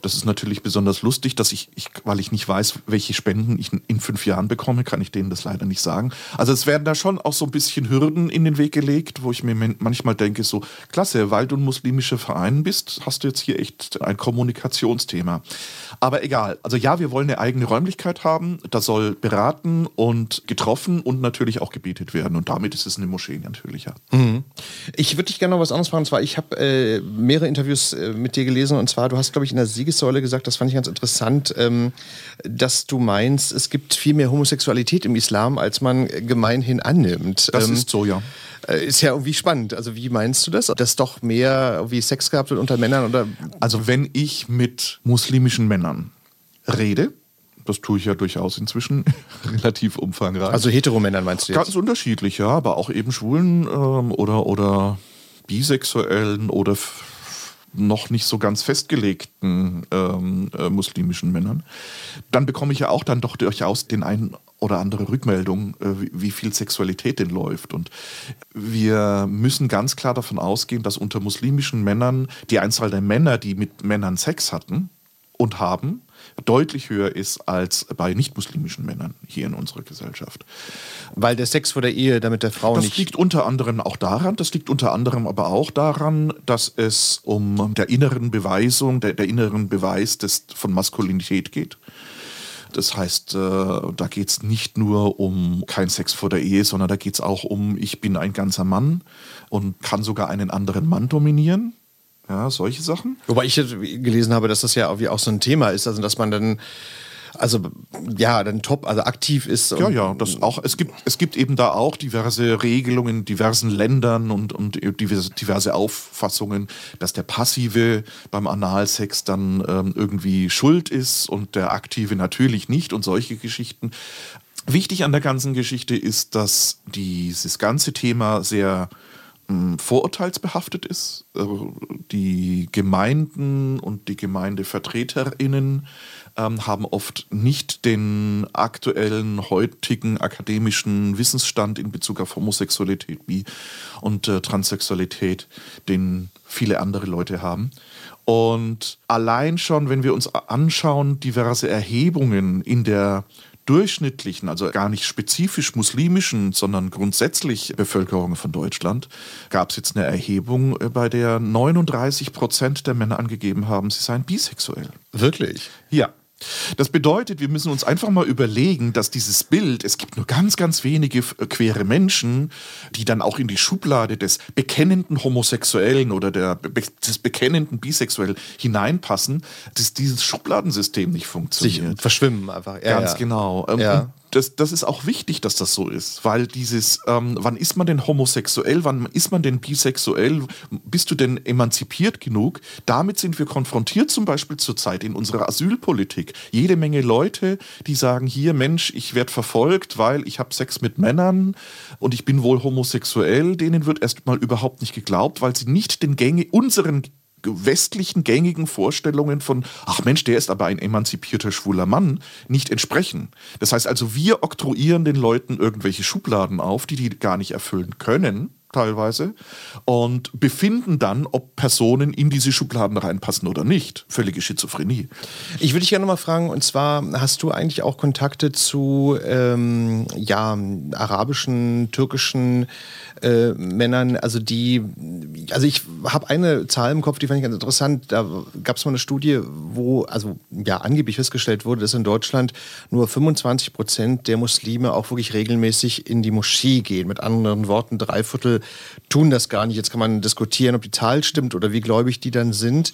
C: Das ist natürlich besonders lustig, dass ich, ich, weil ich nicht weiß, welche Spenden ich in fünf Jahren bekomme, kann ich denen das leider nicht sagen. Also es werden da schon auch so ein bisschen Hürden in den Weg gelegt, wo ich mir manchmal denke, so, klasse, weil du ein muslimischer Verein bist, hast du jetzt hier echt ein Kommunikationsthema. Aber egal. Also ja, wir wollen eine eigene Räumlichkeit haben. Da soll beraten und getroffen und natürlich auch gebetet werden. Und damit ist es eine Moschee natürlich, ja.
B: Ich würde dich gerne noch was anderes fragen. Und zwar, ich habe äh, mehrere Interviews äh, mit dir gelesen. Und zwar, du hast, glaube ich, in der Siegessäule gesagt, das fand ich ganz interessant, ähm, dass du meinst, es gibt viel mehr Homosexualität im Islam, als man gemeinhin annimmt.
C: Das
B: ähm,
C: ist so, ja.
B: äh, ist ja irgendwie spannend. Also, wie meinst du das? Dass doch mehr wie Sex gehabt wird unter Männern? Oder
C: Also wenn ich mit muslimischen Männern rede, das tue ich ja durchaus inzwischen relativ umfangreich.
B: also Heteromännern meinst du jetzt?
C: ganz unterschiedlich, ja, aber auch eben Schwulen ähm, oder, oder Bisexuellen oder noch nicht so ganz festgelegten ähm, äh, muslimischen Männern, dann bekomme ich ja auch dann doch durchaus den einen oder andere Rückmeldung, äh, wie, wie viel Sexualität denn läuft. Und wir müssen ganz klar davon ausgehen, dass unter muslimischen Männern die Anzahl der Männer, die mit Männern Sex hatten und haben, deutlich höher ist als bei nicht-muslimischen Männern hier in unserer Gesellschaft.
B: Weil der Sex vor der Ehe damit der Frau
C: Das
B: nicht.
C: liegt unter anderem auch daran, das liegt unter anderem aber auch daran, dass es um der inneren Beweisung, der, der inneren Beweis des, von Maskulinität geht. Das heißt, äh, da geht es nicht nur um kein Sex vor der Ehe, sondern da geht es auch um, ich bin ein ganzer Mann und kann sogar einen anderen Mann dominieren. Ja, solche Sachen.
B: Wobei ich gelesen habe, dass das ja auch so ein Thema ist, also dass man dann, also ja, dann top, also aktiv ist.
C: Ja, ja, das auch. Es gibt, es gibt eben da auch diverse Regelungen in diversen Ländern und, und diverse, diverse Auffassungen, dass der Passive beim Analsex dann ähm, irgendwie schuld ist und der Aktive natürlich nicht und solche Geschichten. Wichtig an der ganzen Geschichte ist, dass dieses ganze Thema sehr vorurteilsbehaftet ist. Äh, Die Gemeinden und die GemeindevertreterInnen ähm, haben oft nicht den aktuellen, heutigen akademischen Wissensstand in Bezug auf Homosexualität wie und äh, Transsexualität, den viele andere Leute haben. Und allein schon, wenn wir uns anschauen, diverse Erhebungen in der durchschnittlichen, also gar nicht spezifisch muslimischen, sondern grundsätzlich Bevölkerung von Deutschland, gab es jetzt eine Erhebung, äh, bei der 39 Prozent der Männer angegeben haben, sie seien bisexuell.
B: Wirklich.
C: Ja. Das bedeutet, wir müssen uns einfach mal überlegen, dass dieses Bild, es gibt nur ganz, ganz wenige äh, queere Menschen, die dann auch in die Schublade des bekennenden Homosexuellen oder der, des bekennenden Bisexuellen hineinpassen, dass dieses Schubladensystem nicht
B: Sich
C: funktioniert.
B: verschwimmen einfach. Ja,
C: Ganz
B: ja.
C: genau. Ähm,
B: Ja.
C: Das, das ist auch wichtig, dass das so ist, weil dieses, ähm, wann ist man denn homosexuell, wann ist man denn bisexuell, bist du denn emanzipiert genug? Damit sind wir konfrontiert zum Beispiel zurzeit in unserer Asylpolitik. Jede Menge Leute, die sagen, hier Mensch, ich werde verfolgt, weil ich habe Sex mit Männern und ich bin wohl homosexuell, denen wird erstmal überhaupt nicht geglaubt, weil sie nicht den Gänge, unseren westlichen gängigen Vorstellungen von, ach Mensch, der ist aber ein emanzipierter schwuler Mann, nicht entsprechen. Das heißt also, wir oktroyieren den Leuten irgendwelche Schubladen auf, die die gar nicht erfüllen können. teilweise und befinden dann, ob Personen in diese Schubladen reinpassen oder nicht. Völlige Schizophrenie.
B: Ich würde dich gerne mal fragen, und zwar hast du eigentlich auch Kontakte zu ähm, ja, arabischen, türkischen äh, Männern, also die, also ich habe eine Zahl im Kopf, die fand ich ganz interessant. Da gab es mal eine Studie, wo also ja angeblich festgestellt wurde, dass in Deutschland nur 25 Prozent der Muslime auch wirklich regelmäßig in die Moschee gehen. Mit anderen Worten, drei Viertel tun das gar nicht. Jetzt kann man diskutieren, ob die Zahl stimmt oder wie gläubig die dann sind.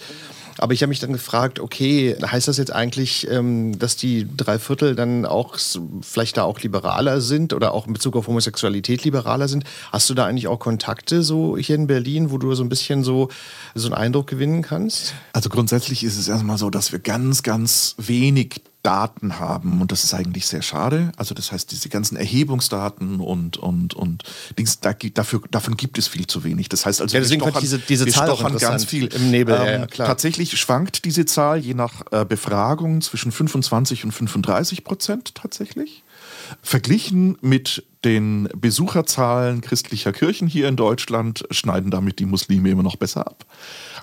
B: Aber ich habe mich dann gefragt, okay, heißt das jetzt eigentlich, ähm, dass die drei Viertel dann auch vielleicht da auch liberaler sind oder auch in Bezug auf Homosexualität liberaler sind? Hast du da eigentlich auch Kontakte so hier in Berlin, wo du so ein bisschen so, so einen Eindruck gewinnen kannst?
C: Also grundsätzlich ist es erstmal so, dass wir ganz, ganz wenig Daten haben und das ist eigentlich sehr schade. Also das heißt, diese ganzen Erhebungsdaten und und und Dings, da, dafür, davon gibt es viel zu wenig. Das heißt also,
B: Ja, deswegen
C: wir
B: ich diese- diese
C: wir
B: Zahl
C: stochern ganz viel
B: im Nebel, ja, ja, klar.
C: Tatsächlich schwankt diese Zahl je nach äh, Befragung zwischen 25 und 35 Prozent tatsächlich. Verglichen mit den Besucherzahlen christlicher Kirchen hier in Deutschland schneiden damit die Muslime immer noch besser ab.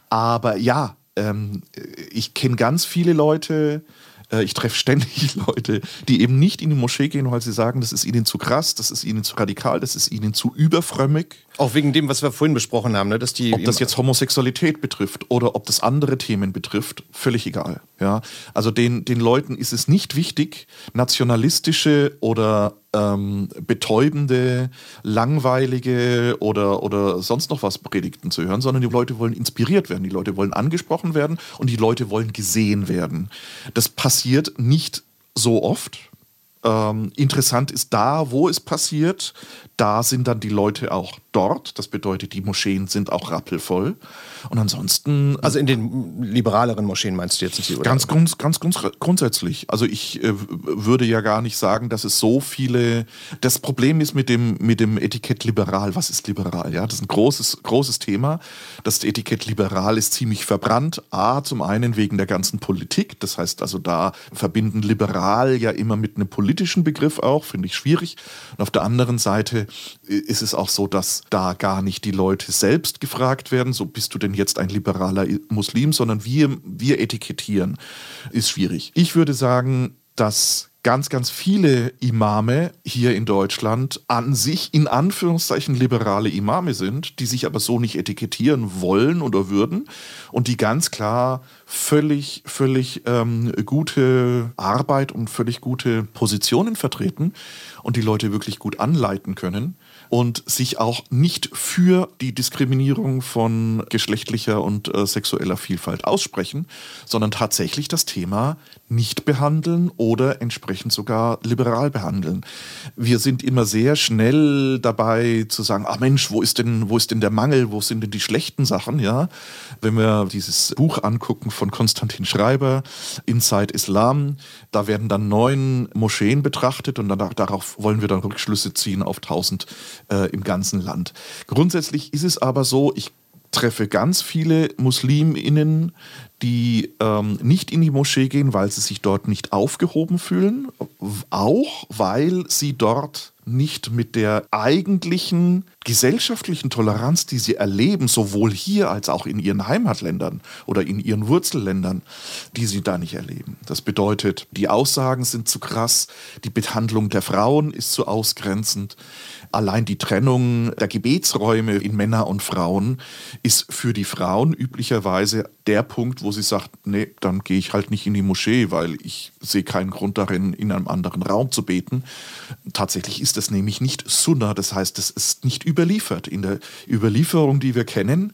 C: Aber ja, ähm, ich kenne ganz viele Leute, ich treffe ständig Leute, die eben nicht in die Moschee gehen, weil sie sagen, das ist ihnen zu krass, das ist ihnen zu radikal, das ist ihnen zu überfrömmig.
B: Auch wegen dem, was wir vorhin besprochen haben, ne? dass die
C: Ob das jetzt Homosexualität betrifft oder ob das andere Themen betrifft, völlig egal. Ja? Also den, den Leuten ist es nicht wichtig, nationalistische oder ähm, betäubende, langweilige oder, oder sonst noch was Predigten zu hören, sondern die Leute wollen inspiriert werden, die Leute wollen angesprochen werden und die Leute wollen gesehen werden. Das passiert nicht so oft. Ähm, interessant ist da, wo es passiert, da sind dann die Leute auch dort. Das bedeutet, die Moscheen sind auch rappelvoll. Und ansonsten
B: also in den liberaleren Moscheen meinst du jetzt nicht?
C: Ganz, ganz, ganz, grundsätzlich. Also ich äh, würde ja gar nicht sagen, dass es so viele. Das Problem ist mit dem, mit dem Etikett liberal. Was ist liberal? Ja, das ist ein großes, großes Thema. Das Etikett liberal ist ziemlich verbrannt. A, zum einen wegen der ganzen Politik. Das heißt also, da verbinden liberal ja immer mit einem politischen Begriff auch, finde ich schwierig. Und auf der anderen Seite äh, ist es auch so, dass da gar nicht die Leute selbst gefragt werden, so bist du denn jetzt ein liberaler Muslim, sondern wir, wir etikettieren. Ist schwierig. Ich würde sagen, dass ganz, ganz viele Imame hier in Deutschland an sich in Anführungszeichen liberale Imame sind, die sich aber so nicht etikettieren wollen oder würden und die ganz klar völlig, völlig ähm, gute Arbeit und völlig gute Positionen vertreten und die Leute wirklich gut anleiten können und sich auch nicht für die Diskriminierung von geschlechtlicher und äh, sexueller Vielfalt aussprechen, sondern tatsächlich das Thema nicht behandeln oder entsprechend sogar liberal behandeln. Wir sind immer sehr schnell dabei zu sagen, ah Mensch, wo ist denn, wo ist denn der Mangel, wo sind denn die schlechten Sachen, ja? Wenn wir dieses Buch angucken von Konstantin Schreiber, Inside Islam, da werden dann neun Moscheen betrachtet und dann, darauf wollen wir dann Rückschlüsse ziehen auf tausend äh, im ganzen Land. Grundsätzlich ist es aber so, ich treffe ganz viele Musliminnen, die ähm, nicht in die Moschee gehen, weil sie sich dort nicht aufgehoben fühlen, auch weil sie dort nicht mit der eigentlichen gesellschaftlichen Toleranz, die sie erleben, sowohl hier als auch in ihren Heimatländern oder in ihren Wurzelländern, die sie da nicht erleben. Das bedeutet, die Aussagen sind zu krass, die Behandlung der Frauen ist zu ausgrenzend. Allein die Trennung der Gebetsräume in Männer und Frauen ist für die Frauen üblicherweise der Punkt, wo sie sagt, nee, dann gehe ich halt nicht in die Moschee, weil ich sehe keinen Grund darin, in einem anderen Raum zu beten. Tatsächlich ist das nämlich nicht Sunna, das heißt, es ist nicht überliefert. In der Überlieferung, die wir kennen,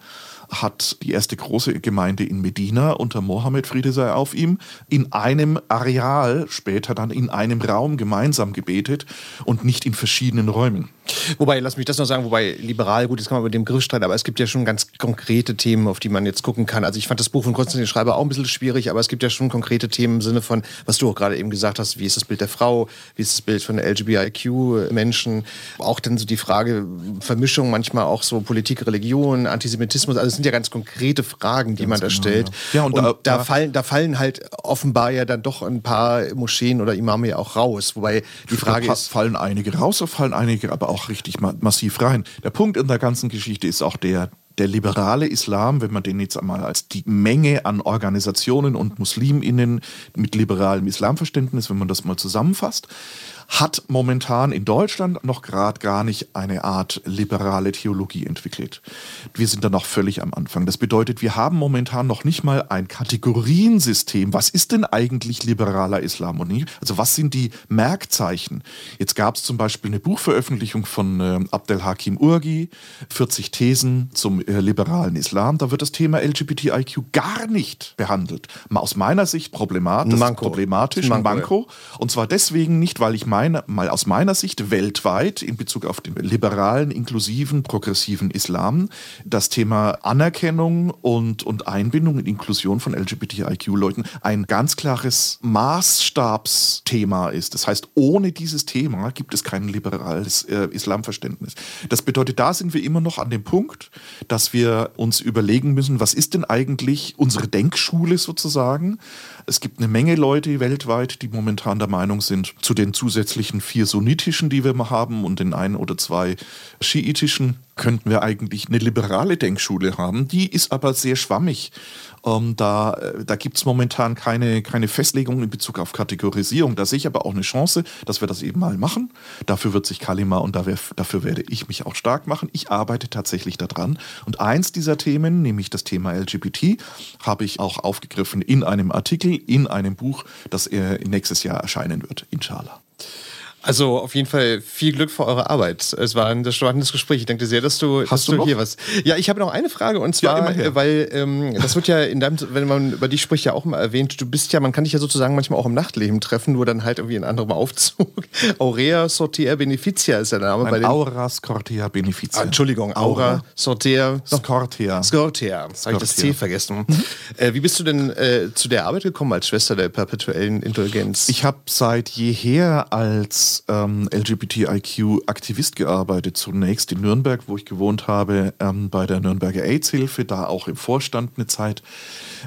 C: hat die erste große Gemeinde in Medina unter Mohammed, Friede sei auf ihm, in einem Areal, später dann in einem Raum gemeinsam gebetet und nicht in verschiedenen Räumen.
B: Wobei, lass mich das noch sagen, wobei liberal, gut, jetzt kann man über den Begriff streiten, aber es gibt ja schon ganz konkrete Themen, auf die man jetzt gucken kann. Also ich fand das Buch von Konstantin Schreiber auch ein bisschen schwierig, aber es gibt ja schon konkrete Themen im Sinne von, was du auch gerade eben gesagt hast, wie ist das Bild der Frau, wie ist das Bild von LGBTIQ-Menschen, auch dann so die Frage Vermischung manchmal auch so Politik, Religion, Antisemitismus, also es sind ja ganz konkrete Fragen, die man da
C: genau,
B: stellt.
C: ja. Ja, und
B: und
C: da-
B: da, fallen, da fallen halt offenbar ja dann doch ein paar Moscheen oder Imame ja auch raus. Wobei die Frage
C: da
B: ist,
C: fallen einige raus, da fallen einige aber auch richtig ma massiv rein. Der Punkt in der ganzen Geschichte ist auch der, der liberale Islam, wenn man den jetzt einmal als die Menge an Organisationen und MuslimInnen mit liberalem Islamverständnis, wenn man das mal zusammenfasst, hat momentan in Deutschland noch gerade gar nicht eine Art liberale Theologie entwickelt. Wir sind da noch völlig am Anfang. Das bedeutet, wir haben momentan noch nicht mal ein Kategoriensystem. Was ist denn eigentlich liberaler Islam und nicht? Also was sind die Merkzeichen? Jetzt gab es zum Beispiel eine Buchveröffentlichung von äh, Abdel Hakim Urgi, 40 Thesen zum äh, liberalen Islam. Da wird das Thema LGBTIQ gar nicht behandelt. Aus meiner Sicht problematisch,
B: Manko.
C: problematisch,
B: Manko,
C: Manko. Und zwar deswegen nicht, weil ich meine, mal aus meiner Sicht weltweit in Bezug auf den liberalen, inklusiven, progressiven Islam das Thema Anerkennung und, und Einbindung und Inklusion von LGBTIQ-Leuten ein ganz klares Maßstabsthema ist. Das heißt, ohne dieses Thema gibt es kein liberales äh, Islamverständnis. Das bedeutet, da sind wir immer noch an dem Punkt, dass wir uns überlegen müssen, was ist denn eigentlich unsere Denkschule sozusagen? Es gibt eine Menge Leute weltweit, die momentan der Meinung sind, zu den zusätzlichen vier sunnitischen, die wir haben, und den ein oder zwei schiitischen, könnten wir eigentlich eine liberale Denkschule haben. Die ist aber sehr schwammig. Ähm, da äh, da gibt es momentan keine, keine Festlegung in Bezug auf Kategorisierung. Da sehe ich aber auch eine Chance, dass wir das eben mal machen. Dafür wird sich Kalima und da dafür werde ich mich auch stark machen. Ich arbeite tatsächlich daran. Und eins dieser Themen, nämlich das Thema LGBT, habe ich auch aufgegriffen in einem Artikel, in einem Buch, das äh, nächstes Jahr erscheinen wird, inshallah.
B: Also auf jeden Fall viel Glück für eure Arbeit. Es war ein spannendes Gespräch. Ich danke dir sehr, dass du, dass
C: du noch?
B: hier warst. Ja, ich habe noch eine Frage und zwar, äh, weil ähm, das wird ja in deinem, wenn man über dich spricht, ja auch mal erwähnt. Du bist ja, man kann dich ja sozusagen manchmal auch im Nachtleben treffen, nur dann halt irgendwie in anderem Aufzug. Aurea Sortea Beneficia ist der Name bei den.
C: Aura Scortea Beneficia.
B: Ah, Entschuldigung, Aura Sortea.
C: Scortea.
B: Scortea. Habe ich das C vergessen. Äh, wie bist du denn äh, zu der Arbeit gekommen als Schwester der perpetuellen Indulgenz?
C: Ich habe seit jeher als ähm, LGBTIQ-Aktivist gearbeitet. Zunächst in Nürnberg, wo ich gewohnt habe, ähm, bei der Nürnberger AIDS-Hilfe, da auch im Vorstand eine Zeit.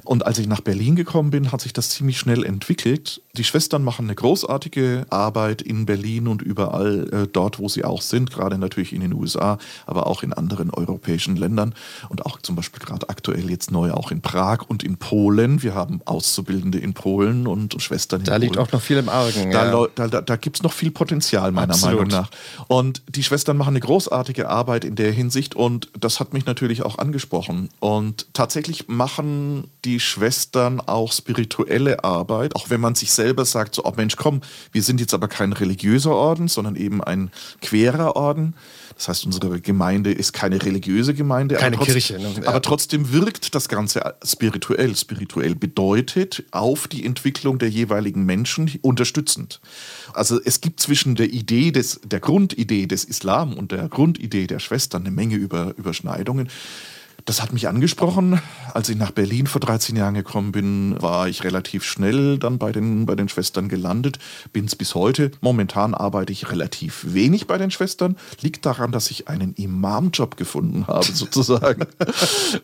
C: Und als ich nach Berlin gekommen bin, hat sich das ziemlich schnell entwickelt. Die Schwestern machen eine großartige Arbeit in Berlin und überall äh, dort, wo sie auch sind, gerade natürlich in den USA, aber auch in anderen europäischen Ländern und auch zum Beispiel gerade aktuell jetzt neu auch in Prag und in Polen. Wir haben Auszubildende in Polen und Schwestern in
B: da liegt
C: Polen.
B: auch noch viel im Argen.
C: Da,
B: ja.
C: da, da, da gibt es noch viel Potenzial, meiner
B: Absolut.
C: Meinung nach. Und die Schwestern machen eine großartige Arbeit in der Hinsicht und das hat mich natürlich auch angesprochen. Und tatsächlich machen die Schwestern auch spirituelle Arbeit, auch wenn man sich selber sagt, so, oh Mensch, komm, wir sind jetzt aber kein religiöser Orden, sondern eben ein querer Orden. Das heißt, unsere Gemeinde ist keine religiöse Gemeinde.
B: Keine
C: aber trotz-
B: Kirche, ne?
C: Aber trotzdem wirkt das Ganze spirituell. Spirituell bedeutet auf die Entwicklung der jeweiligen Menschen unterstützend. Also es gibt zwischen der Idee des, der Grundidee des Islam und der Grundidee der Schwestern eine Menge Über, Überschneidungen. Das hat mich angesprochen. Als ich nach Berlin vor 13 Jahren gekommen bin, war ich relativ schnell dann bei den, bei den Schwestern gelandet. Bin es bis heute. Momentan arbeite ich relativ wenig bei den Schwestern. Liegt daran, dass ich einen Imamjob gefunden habe, sozusagen.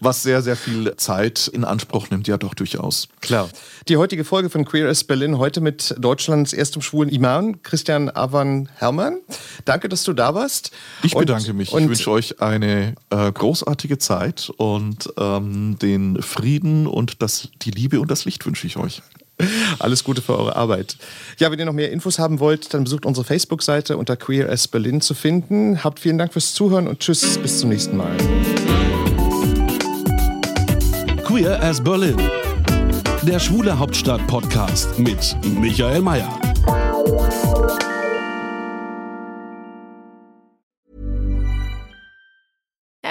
C: Was sehr, sehr viel Zeit in Anspruch nimmt, ja doch durchaus.
B: Klar. Die heutige Folge von Queer as Berlin heute mit Deutschlands erstem schwulen Imam, Christian Avan Herrmann. Danke, dass du da warst.
C: Ich
B: Und-
C: bedanke mich.
B: Und
C: ich wünsche euch eine äh, großartige Zeit und ähm, den Frieden und das, die Liebe und das Licht wünsche ich euch.
B: Alles Gute für eure Arbeit. Ja, wenn ihr noch mehr Infos haben wollt, dann besucht unsere Facebook-Seite unter Queer as Berlin zu finden. Habt vielen Dank fürs Zuhören und tschüss, bis zum nächsten Mal.
A: Queer as Berlin. Der Schwule Hauptstadt Podcast mit Michael Mayer.